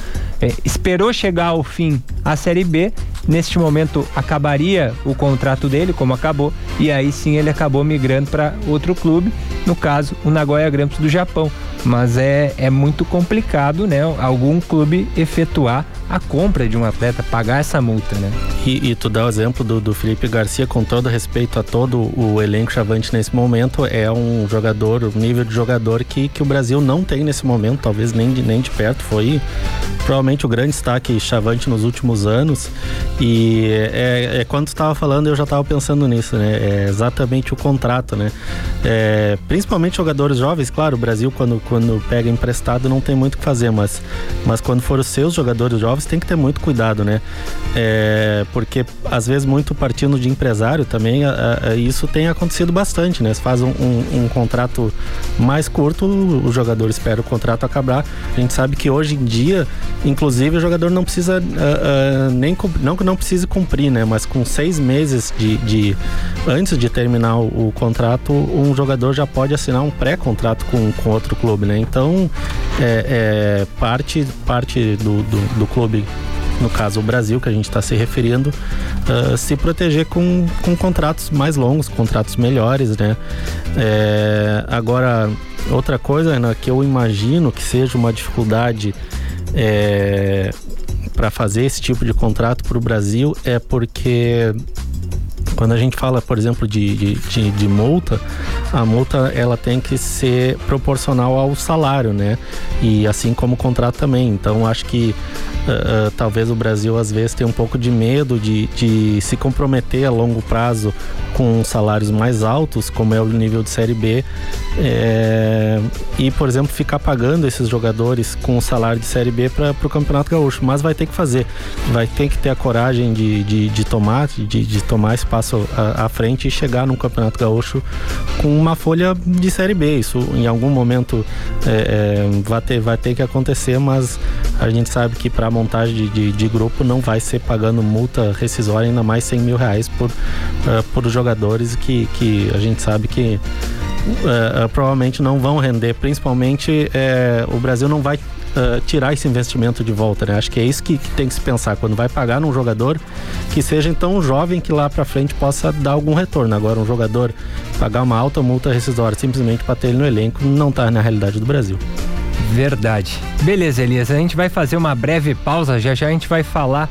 É, esperou chegar ao fim a Série B, neste momento acabaria o contrato dele, como acabou, e aí sim ele acabou migrando para outro clube, no caso o Nagoya Grampus do Japão. Mas é, é muito complicado, né? Algum clube efetuar a compra de um atleta, pagar essa multa, né? E, e tu dá o exemplo do, do Felipe Garcia, com todo respeito a todo o elenco chavante nesse momento, é um jogador, um nível de jogador que, que o Brasil não tem nesse momento, talvez nem de, nem de perto. Foi provavelmente o grande destaque chavante nos últimos anos. E é, é quando tu estava falando, eu já estava pensando nisso, né? É exatamente o contrato, né? É, principalmente jogadores jovens, claro, o Brasil quando, quando pega emprestado não tem muito o que fazer, mas, mas quando for os seus jogadores jovens, jovens tem que ter muito cuidado, né? É, porque às vezes muito partindo de empresário também, a, a, isso tem acontecido bastante, né? Se faz um, um, um, contrato mais curto, o jogador espera o contrato acabar. A gente sabe que hoje em dia, inclusive, o jogador não precisa nem não que não precise cumprir, né? Mas com seis meses de, de antes de terminar o, o, contrato, um jogador já pode assinar um pré-contrato com, com outro clube, né? Então, é, é parte parte do, do, do clube clube, no caso o Brasil, que a gente está se referindo, uh, se proteger com, com contratos mais longos, contratos melhores, né? É, agora, outra coisa Ana, que eu imagino que seja uma dificuldade é, para fazer esse tipo de contrato para o Brasil é porque quando a gente fala, por exemplo, de, de, de, de, multa, a multa ela tem que ser proporcional ao salário, né? E assim como o contrato também. Então, acho que uh, talvez o Brasil às vezes tenha um pouco de medo de, de se comprometer a longo prazo com salários mais altos, como é o nível de Série B, é, e, por exemplo, ficar pagando esses jogadores com o salário de Série B para o Campeonato Gaúcho. Mas vai ter que fazer, vai ter que ter a coragem de, de, de tomar, de, de tomar espaço à, à, frente e chegar no Campeonato Gaúcho com uma folha de Série B. Isso em algum momento é, é, vai, ter, vai ter que acontecer, mas a gente sabe que para montagem de, de, de, grupo não vai ser pagando multa rescisória, ainda mais 100 mil reais por, uh, por jogadores que, que a gente sabe que uh, uh, provavelmente não vão render, principalmente uh, o Brasil não vai tirar esse investimento de volta, né? Acho que é isso que, que, tem que se pensar quando vai pagar num jogador que seja então jovem que lá para frente possa dar algum retorno. Agora um jogador pagar uma alta multa rescisória simplesmente para ter ele no elenco não está na realidade do Brasil. Verdade. Beleza, Elias, a gente vai fazer uma breve pausa, já já a gente vai falar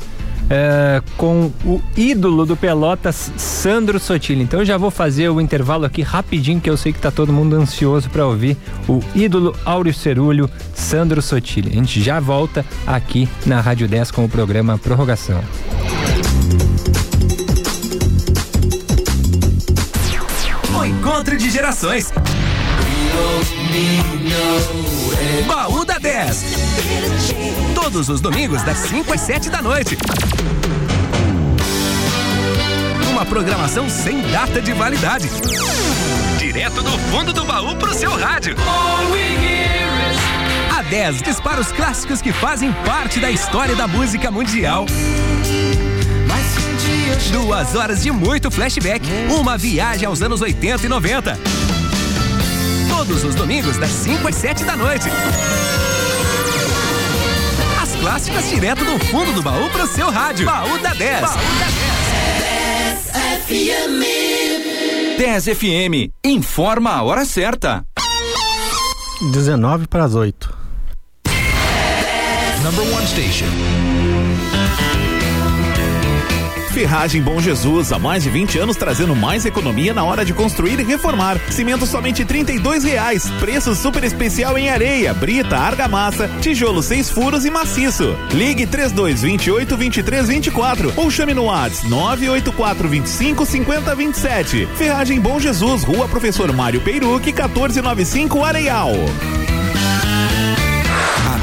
é, com o ídolo do Pelotas, Sandro Sotile. Então eu já vou fazer o intervalo aqui rapidinho, que eu sei que tá todo mundo ansioso para ouvir o ídolo Áureo Cerulho, Sandro Sotile. A gente já volta aqui na Rádio 10 com o programa Prorrogação. O encontro de gerações. Baú da 10. Todos os domingos, das 5 às 7 da noite programação sem data de validade. Direto do fundo do baú pro seu rádio. A 10 dispara os clássicos que fazem parte da história da música mundial. Duas horas de muito flashback. Uma viagem aos anos 80 e 90. Todos os domingos, das 5 às 7 da noite. As clássicas direto do fundo do baú pro seu rádio. Baú da 10. Baú da 10 FM. 10 FM. Informa a hora certa. 19 para as 8. Number one station. Ferragem Bom Jesus, há mais de 20 anos trazendo mais economia na hora de construir e reformar. Cimento somente R$ reais. Preço super especial em areia, brita, argamassa, tijolo seis furos e maciço. Ligue 32 28 23 24 ou chame no WhatsApp 984 25 50 27. Ferragem Bom Jesus, Rua Professor Mário Peiruque, 1495 Areial.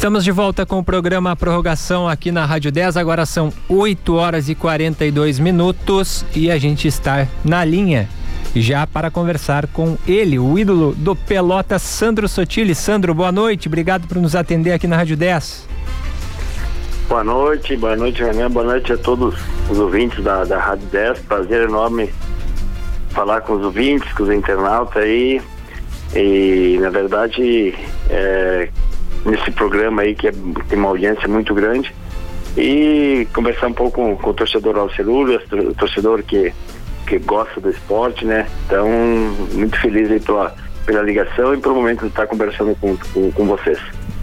Estamos de volta com o programa Prorrogação aqui na Rádio 10. Agora são 8 horas e 42 minutos e a gente está na linha já para conversar com ele, o ídolo do Pelota, Sandro Sotile. Sandro, boa noite. Obrigado por nos atender aqui na Rádio 10. Boa noite, boa noite, Renan. Boa noite a todos os ouvintes da, da Rádio 10. Prazer enorme falar com os ouvintes, com os internautas aí. E, na verdade, é, nesse programa aí que é, tem uma audiência muito grande e conversar um pouco com, com o torcedor Alceluras, o torcedor que, que gosta do esporte, né? Então, muito feliz aí pela, pela ligação e pelo momento de estar conversando com, com, com vocês.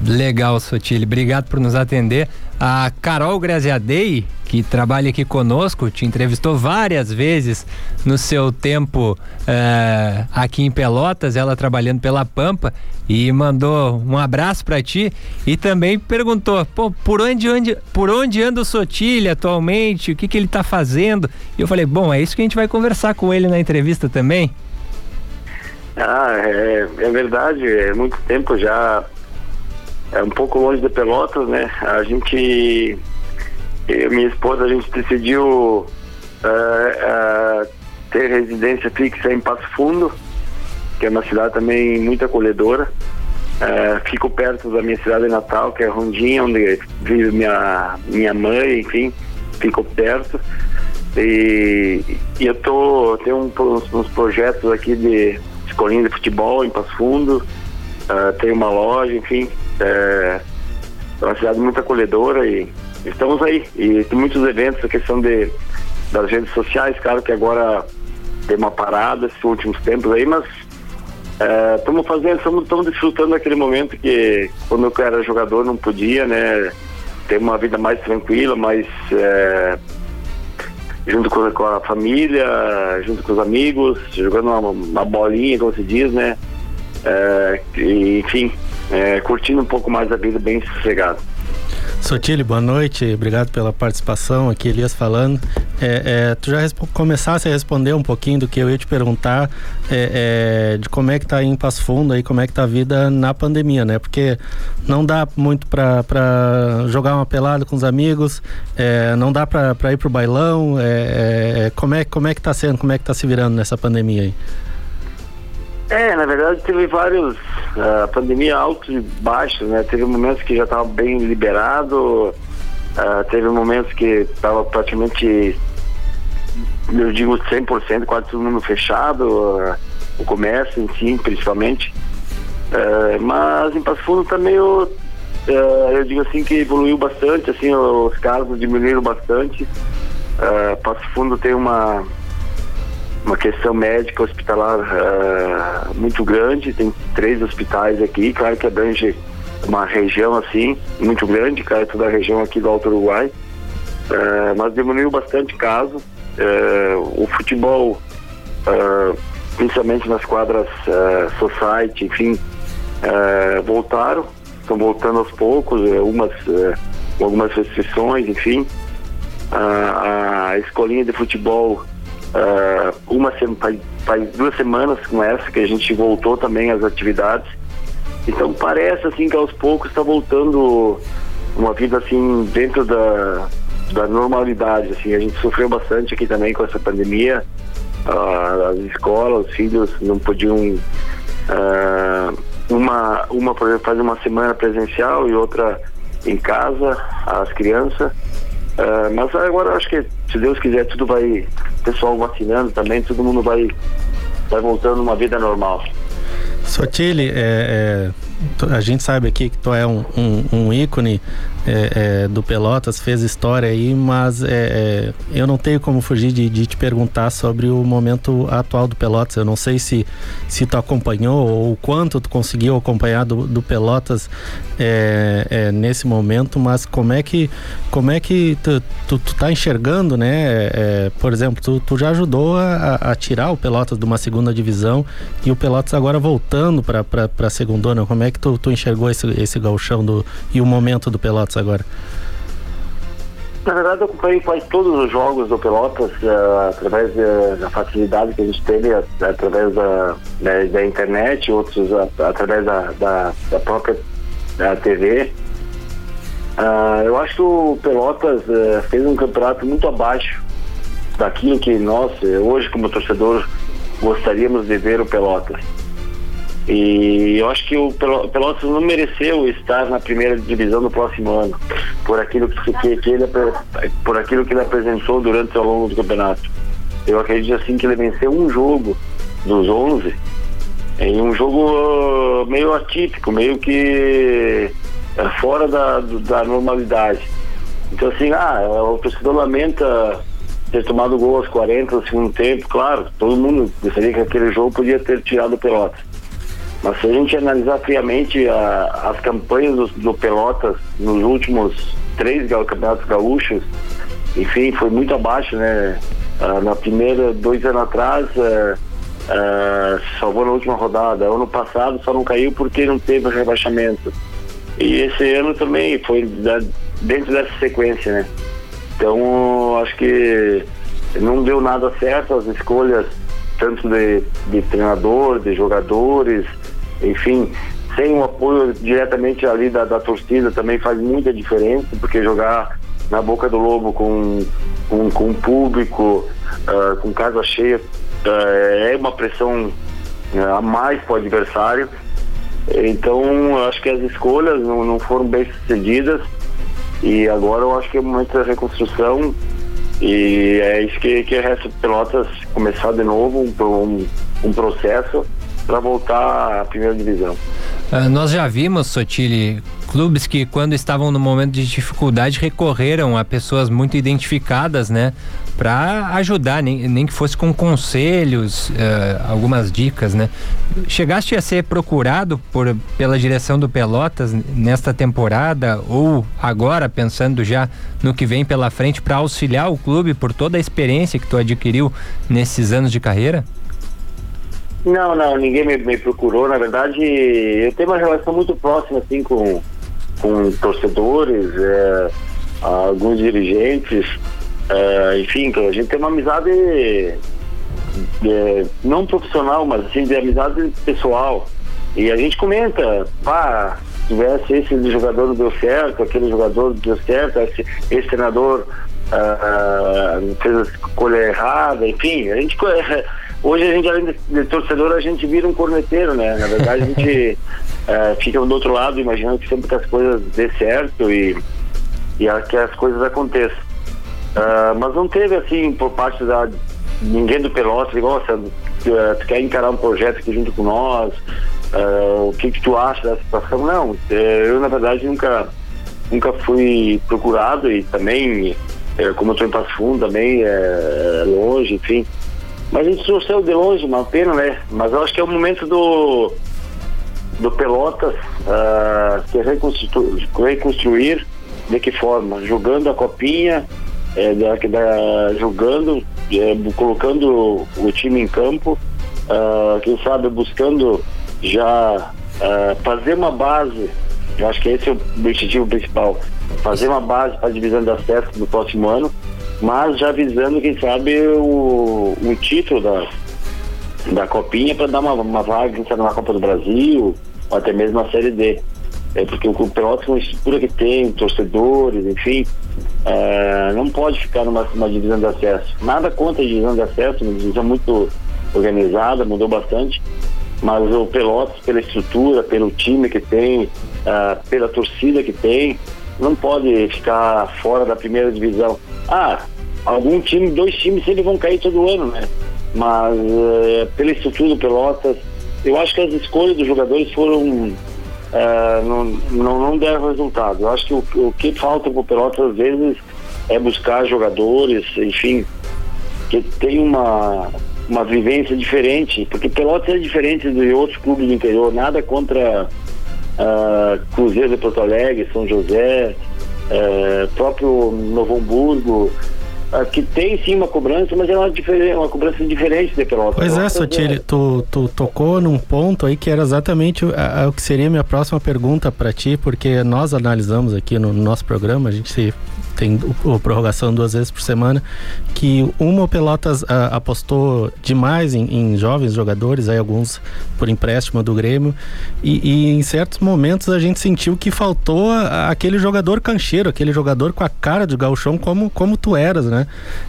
Legal, Sotile. Obrigado por nos atender. A Carol Graziadei, que trabalha aqui conosco, te entrevistou várias vezes no seu tempo eh, aqui em Pelotas, ela trabalhando pela Pampa, e mandou um abraço para ti e também perguntou, por onde, onde, por onde anda o Sotile atualmente, o que, que ele está fazendo? E eu falei, bom, é isso que a gente vai conversar com ele na entrevista também. Ah, é, é verdade, é muito tempo já é um pouco longe de Pelotas, né? A gente, eu minha esposa, a gente decidiu uh, uh, ter residência fixa em Passo Fundo, que é uma cidade também muito acolhedora. Uh, fico perto da minha cidade natal, que é Rondinha, onde vive minha, minha mãe, enfim, fico perto. E, e eu tô, tenho uns, uns projetos aqui de escolinha de futebol em Passo Fundo, uh, tenho uma loja, enfim, é uma cidade muito acolhedora e estamos aí. E tem muitos eventos, a questão de, das redes sociais, claro que agora tem uma parada esses últimos tempos aí, mas estamos é, fazendo, estamos desfrutando daquele momento que quando eu era jogador não podia, né? Ter uma vida mais tranquila, mais é, junto com, com, a família, junto com os amigos, jogando uma, uma bolinha, como se diz, né? É, enfim, é, curtindo um pouco mais a vida bem sossegado. Sotile, boa noite, obrigado pela participação aqui, Elias falando. É, é, tu já começasse a responder um pouquinho do que eu ia te perguntar é, é de como é que tá aí em Passo Fundo aí, como é que tá a vida na pandemia, né? Porque não dá muito para jogar uma pelada com os amigos, é, não dá para ir pro bailão, é, como, é, como é que tá sendo, como é que tá se virando nessa pandemia aí? É, na verdade teve vários, uh, a pandemia altos e baixos, né? Teve momentos que já estava bem liberado, uh, teve momentos que estava praticamente, eu digo 100%, quase todo mundo fechado, uh, o comércio em si, principalmente. mas em Passo Fundo também eu, eu digo assim que evoluiu bastante, assim, os casos diminuíram bastante. Passo Fundo tem uma uma questão médica hospitalar uh, muito grande, tem três hospitais aqui, claro que abrange uma região assim, muito grande, cara, toda a região aqui do Alto Uruguai, uh, mas diminuiu bastante caso. Uh, o futebol, principalmente nas quadras society, enfim, uh, voltaram, estão voltando aos poucos, umas, com algumas restrições, enfim. a escolinha de futebol, uma faz, duas semanas com essa que a gente voltou também às atividades. Então parece assim que aos poucos está voltando uma vida assim dentro da, da normalidade. Assim, a gente sofreu bastante aqui também com essa pandemia. Uh, as escolas, os filhos não podiam uh, uma uma por exemplo fazer uma semana presencial e outra em casa as crianças. Uh, mas agora acho que se Deus quiser tudo vai pessoal vacinando também todo mundo vai vai voltando uma vida normal. Sotile, é, é, a gente sabe aqui que tu é um, um, um ícone é, é, do Pelotas, fez história aí, mas é, é, eu não tenho como fugir de, de, te perguntar sobre o momento atual do Pelotas. Eu não sei se, se tu acompanhou ou quanto tu conseguiu acompanhar do, do Pelotas é, nesse momento, mas como é que, como é que tu, tu, tu tá enxergando, né? por exemplo, tu, tu já ajudou a, a, tirar o Pelotas de uma segunda divisão e o Pelotas agora voltando para a segunda, como é que tu, tu enxergou esse, esse gauchão do, e o momento do Pelotas agora? Na verdade, eu acompanhei quase todos os jogos do Pelotas uh, através uh, da facilidade que a gente teve uh, através da, da, da, internet, outros através da, da, da, própria da TV. eu acho que o Pelotas fez um campeonato muito abaixo daquilo que nós, hoje, como torcedor, gostaríamos de ver o Pelotas. E eu acho que o Pelotas não mereceu estar na primeira divisão no próximo ano, por aquilo que, que, que ele, por aquilo que ele apresentou durante ao longo do campeonato. Eu acredito assim que ele venceu um jogo dos 11 em um jogo uh, meio atípico, meio que uh, fora da, da normalidade. Então assim, ah, o torcedor lamenta ter tomado gol aos 40 do segundo tempo, claro, todo mundo gostaria que aquele jogo podia ter tirado o Pelotas. Mas se a gente analisar friamente a, as campanhas do, do, Pelotas nos últimos três campeonatos gaúchos, enfim, foi muito abaixo, né? Ah, na primeira, dois anos atrás, ah, ah, salvou na última rodada. Ano passado só não caiu porque não teve rebaixamento. E esse ano também foi da, dentro dessa sequência, né? Então, acho que não deu nada certo as escolhas tanto de, de treinador, de jogadores, enfim, sem o apoio diretamente ali da, da torcida também faz muita diferença, porque jogar na boca do lobo com, com, com público, uh, com casa cheia, uh, é uma pressão uh, a mais para o adversário. Então, acho que as escolhas não, não foram bem sucedidas e agora eu acho que é o momento da reconstrução e é isso que, que resta Pelotas começar de novo um, um, um processo para voltar à primeira divisão. Uh, nós já vimos, Sotile, clubes que quando estavam no momento de dificuldade recorreram a pessoas muito identificadas, né? Para ajudar, nem, nem que fosse com conselhos, uh, algumas dicas, né? Chegaste a ser procurado por, pela direção do Pelotas nesta temporada ou agora, pensando já no que vem pela frente, para auxiliar o clube por toda a experiência que tu adquiriu nesses anos de carreira? Não, não, ninguém me, me, procurou. Na verdade, eu tenho uma relação muito próxima assim com, com torcedores, é, alguns dirigentes, é, enfim, a gente tem uma amizade é, não profissional, mas assim, de amizade pessoal. E a gente comenta, pá, tivesse esse jogador deu certo, aquele jogador deu certo, esse, esse treinador uh, fez a escolha errada, enfim, a gente Hoje a gente, além de, de, torcedor, a gente vira um corneteiro, né? Na verdade, a gente é, fica do outro lado, imaginando que sempre que as coisas dê certo e, e a, que as coisas aconteçam. Uh, mas não teve, assim, por parte da ninguém do Pelotas, igual, tu, tu quer encarar um projeto aqui junto com nós, uh, o que, que tu acha dessa situação? Não, é, eu, na verdade, nunca, nunca fui procurado e também, como eu estou em Passo Fundo, também é, longe, enfim. Mas a gente trouxeu de longe, uma pena, né? Mas eu acho que é o momento do, do Pelotas uh, se reconstruir, reconstruir de que forma? Jogando a copinha, é, da, da, jogando, é, colocando o time em campo, uh, quem sabe buscando já uh, fazer uma base, eu acho que esse é o objetivo principal, fazer uma base para a divisão de acesso no próximo ano, mas já visando, quem sabe, o, o título da, da Copinha para dar uma, uma vaga, quem sabe, na Copa do Brasil, ou até mesmo na Série D. É porque o Pelotas, com a estrutura que tem, torcedores, enfim, é, não pode ficar numa, numa, divisão de acesso. Nada contra a divisão de acesso, uma divisão muito organizada, mudou bastante, mas o Pelotas, pela estrutura, pelo time que tem, uh, pela torcida que tem, não pode ficar fora da primeira divisão. Ah, algum time, dois times sempre vão cair todo ano, né? Mas uh, pela estrutura do Pelotas, eu acho que as escolhas dos jogadores foram uh, não, não, não deram resultado. Eu acho que o, o que falta para o Pelotas às vezes é buscar jogadores, enfim, que tem uma uma vivência diferente, porque Pelotas é diferente de outros clubes do interior, nada contra uh, Cruzeiro de Porto Alegre, São José, uh, próprio Novo Hamburgo, uh, que tem sim uma cobrança, mas é uma, uma cobrança diferente de Pelotas. Pois é, Sotile, tu, tu tocou num ponto aí que era exatamente o, a, o que seria minha próxima pergunta para ti, porque nós analisamos aqui no, no nosso programa, a gente se tem o, prorrogação duas vezes por semana, que uma o Pelotas a, ah, apostou demais em, em, jovens jogadores, aí alguns por empréstimo do Grêmio, e, e em certos momentos a gente sentiu que faltou a, aquele jogador cancheiro, aquele jogador com a cara de gauchão como, como tu eras, né?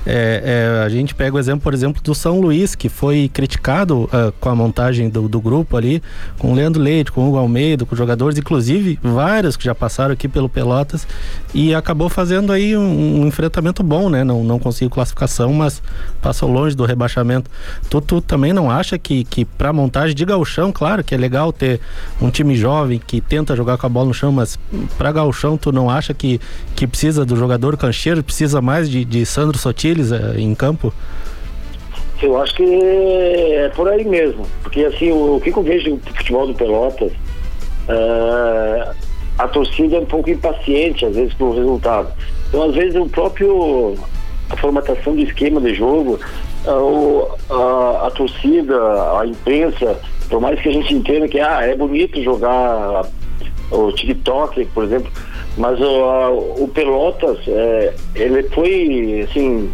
É, é, a gente pega o exemplo, por exemplo, do São Luís, que foi criticado uh, com a montagem do, do grupo ali, com o Leandro Leite, com o Hugo Almeida, com jogadores, inclusive vários que já passaram aqui pelo Pelotas, e acabou fazendo aí um, um, enfrentamento bom, né? Não, não conseguiu classificação, mas passou longe do rebaixamento. Tu, tu também não acha que, que para montagem de gauchão, claro que é legal ter um time jovem que tenta jogar com a bola no chão, mas para gauchão tu não acha que, que precisa do jogador cancheiro, precisa mais de, de Sandro Sotiles eh, em campo? Eu acho que é por aí mesmo, porque assim, o, o que eu vejo no futebol do Pelotas, uh, a torcida é um pouco impaciente às vezes com o resultado. Então, às vezes, o próprio a formatação do esquema de jogo, a, a, a torcida, a imprensa, por mais que a gente entenda que ah, é bonito jogar o TikTok, por exemplo, mas o, o Pelotas, é, ele foi, assim,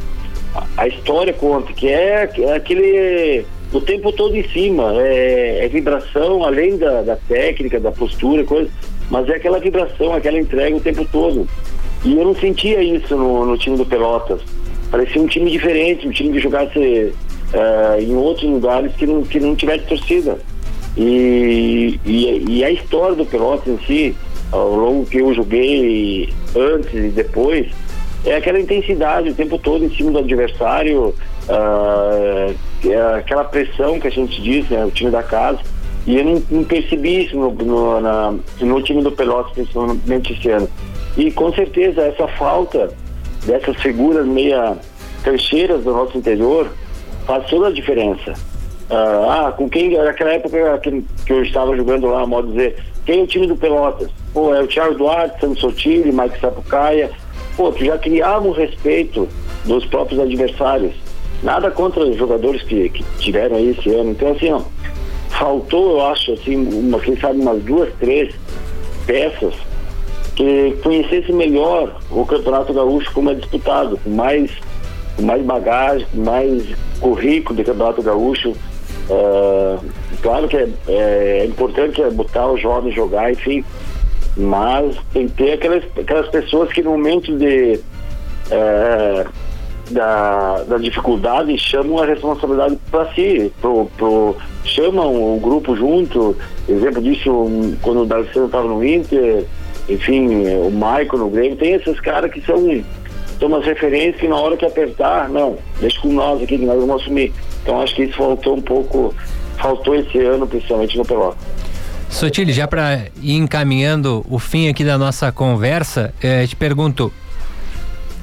a, a história conta que é, é, aquele o tempo todo em cima, é, é vibração além da, da técnica, da postura, coisa, mas é aquela vibração, aquela entrega o tempo todo. E eu não sentia isso no, no time do Pelotas. Parecia um time diferente, um time que jogasse uh, em outros lugares que não, que não tivesse torcida. E, e, e, a história do Pelotas em si, ao longo que eu joguei antes e depois, é aquela intensidade o tempo todo em cima do adversário, uh, aquela pressão que a gente diz, né, o time da casa. E eu não, não percebi isso no, no, na, no time do Pelotas, principalmente esse ano. E com certeza essa falta dessas figuras meia cancheiras do nosso interior faz toda a diferença. Uh, ah, com quem, naquela época que, que eu estava jogando lá, modo dizer, quem é o time do Pelotas? Pô, é o Thiago Duarte, Santos Sotile, Mike Sapucaia. Pô, tu já criava o respeito dos próprios adversários. Nada contra os jogadores que, que tiveram aí esse ano. Então, assim, ó, faltou, eu acho, assim, uma, quem sabe umas duas, três peças que conhecesse melhor o Campeonato Gaúcho como é disputado, com mais, com mais bagagem, com mais currículo de Campeonato Gaúcho. Uh, claro que é, é, importante é botar os jovens jogar, enfim, mas tem que ter aquelas, aquelas pessoas que no momento de é, da, da dificuldade chamam a responsabilidade para si, pro, pro, chamam o grupo junto. Exemplo disso, quando o Darcelo estava no Inter, enfim, o Michael no Grêmio, tem esses caras que são, são umas referências que na hora que apertar, não, deixa com nós aqui que nós vamos assumir. Então acho que isso faltou um pouco, faltou esse ano, principalmente no Pelota. Sotile, já para ir encaminhando o fim aqui da nossa conversa, eh, te pergunto,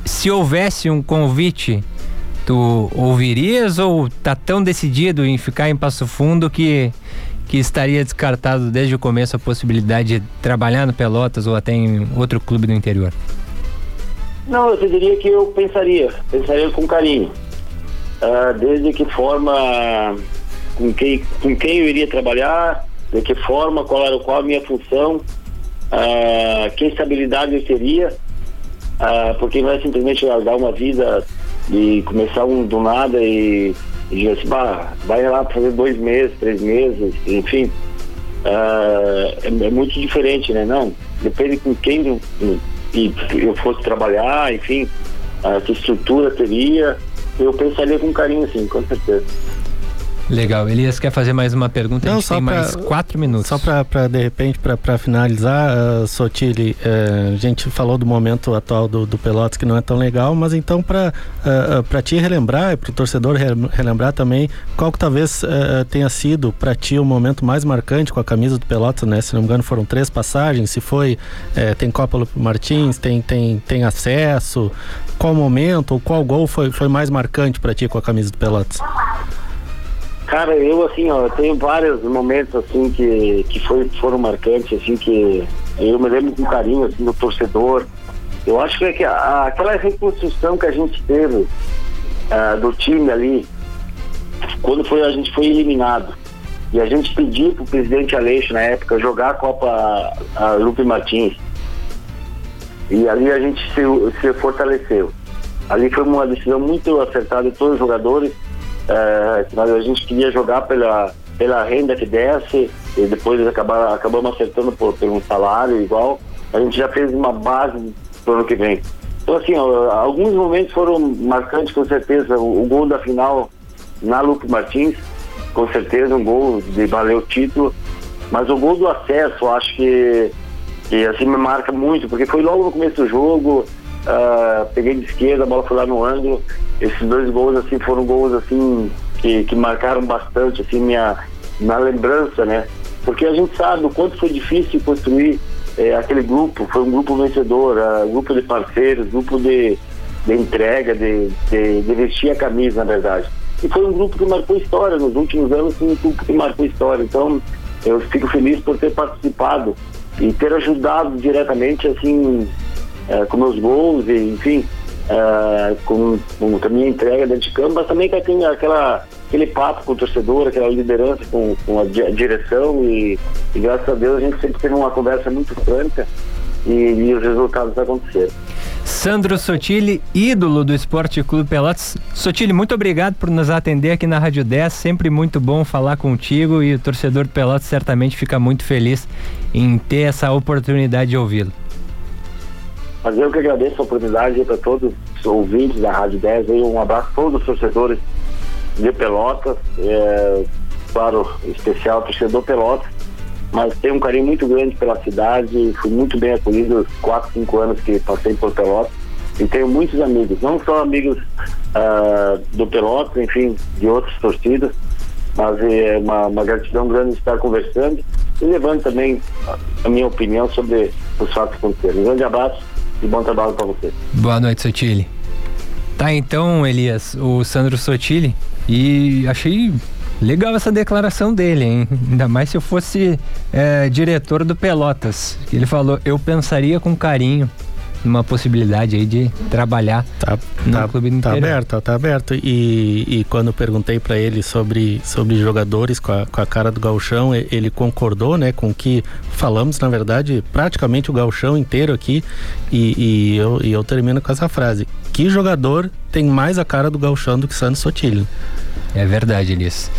se houvesse um convite, tu ouvirias ou tá tão decidido em ficar em Passo Fundo que que estaria descartado desde o começo a possibilidade de trabalhar no Pelotas ou até em outro clube do interior? Não, eu diria que eu pensaria, pensaria com carinho. Uh, desde que forma, com quem, com quem eu iria trabalhar, de que forma, qual era qual a minha função, uh, que estabilidade eu teria, uh, porque não é simplesmente largar uma vida e começar um do nada e, e assim, bah, vai lá fazer dois meses, três meses, enfim. Uh, é, é, muito diferente, né? Não, depende com quem eu, eu fosse trabalhar, enfim, que estrutura teria, eu pensaria com carinho, sim, com certeza. Legal. Elias quer fazer mais uma pergunta? Não, gente tem pra, mais quatro minutos. Só para, de repente, para finalizar, uh, Sotile, uh, a gente falou do momento atual do, do Pelotas que não é tão legal, mas então para uh, uh, para ti relembrar, para o torcedor relembrar também, qual que talvez uh, tenha sido para ti o momento mais marcante com a camisa do Pelotas, né? Se não me engano foram três passagens, se foi, tem Copa Lupe Martins, tem, tem, tem acesso, qual momento ou qual gol foi, foi mais marcante para ti com a camisa do Pelotas? Cara, eu assim, ó, tenho vários momentos assim que, que foi, foram marcantes, assim, que eu me lembro com carinho assim, do torcedor. Eu acho que, é que a, aquela reconstrução que a gente teve uh, do time ali, quando foi, a gente foi eliminado, e a gente pediu pro presidente Aleixo na época jogar a Copa a Lupe Martins. E ali a gente se, se fortaleceu. Ali foi uma decisão muito acertada de todos os jogadores é, a gente queria jogar pela, pela renda que desce e depois acabar, acabamos acertando por, por um salário igual. A gente já fez uma base para o ano que vem. Então, assim, alguns momentos foram marcantes, com certeza. O, o, gol da final na Lupe Martins, com certeza, um gol de valer o título. Mas o gol do acesso, acho que, que assim me marca muito, porque foi logo no começo do jogo. Uh, peguei de esquerda, a bola foi lá no ângulo. Esses dois gols assim foram gols assim que, que marcaram bastante assim minha na lembrança, né? Porque a gente sabe o quanto foi difícil construir eh, aquele grupo. Foi um grupo vencedor, uh, grupo de parceiros, grupo de, de entrega, de, de, de, vestir a camisa, na verdade. E foi um grupo que marcou história nos últimos anos, foi um grupo que marcou história. Então eu fico feliz por ter participado e ter ajudado diretamente assim é, com meus gols, enfim, é, com, com, a minha entrega dentro de campo, mas também tem aquela, aquele papo com o torcedor, aquela liderança com, com a, direção e, e, graças a Deus a gente sempre teve uma conversa muito franca e, e os resultados aconteceram. Sandro Sotile, ídolo do Esporte Clube Pelotas. Sotile, muito obrigado por nos atender aqui na Rádio 10. Sempre muito bom falar contigo e o torcedor do Pelotas certamente fica muito feliz em ter essa oportunidade de ouvi-lo. Mas eu que agradeço a oportunidade para todos os ouvintes da Rádio 10. Aí, um abraço a todos os torcedores de Pelotas, é, claro, especial torcedor Pelotas, mas tenho um carinho muito grande pela cidade, fui muito bem acolhido os 4, 5 anos que passei por Pelotas e tenho muitos amigos, não só amigos uh, do Pelotas, enfim, de outras torcidas, mas é uma, uma gratidão grande estar conversando e levando também a, minha opinião sobre os fatos aconteceram. Um grande abraço e bom trabalho para você. Boa noite, Sotile. Tá então, Elias, o Sandro Sotile, e achei legal essa declaração dele, hein? Ainda mais se eu fosse é, diretor do Pelotas. Ele falou, eu pensaria com carinho numa possibilidade aí de trabalhar tá, no tá, clube do tá aberto, tá aberto. E, e quando perguntei para ele sobre, sobre jogadores com a, com a cara do galchão, ele concordou, né, com que falamos, na verdade, praticamente o galchão inteiro aqui. E, e, eu, e eu termino com essa frase: que jogador tem mais a cara do galchão do que Santos Sotilho? É verdade, Elias.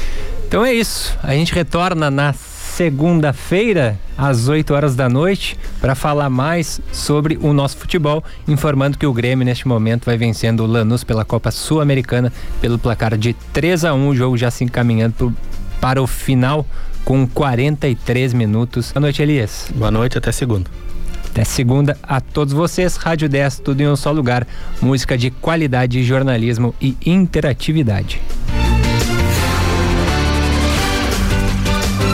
Então é isso. A gente retorna na segunda-feira, às 8 horas da noite, para falar mais sobre o nosso futebol, informando que o Grêmio neste momento vai vencendo o Lanús pela Copa Sul-Americana pelo placar de 3 a 1, o jogo já se encaminhando pro, para o final com 43 minutos. Boa noite, Elias. Boa noite, até segunda. Até segunda a todos vocês. Rádio 10, tudo em um só lugar. Música de qualidade, jornalismo e interatividade.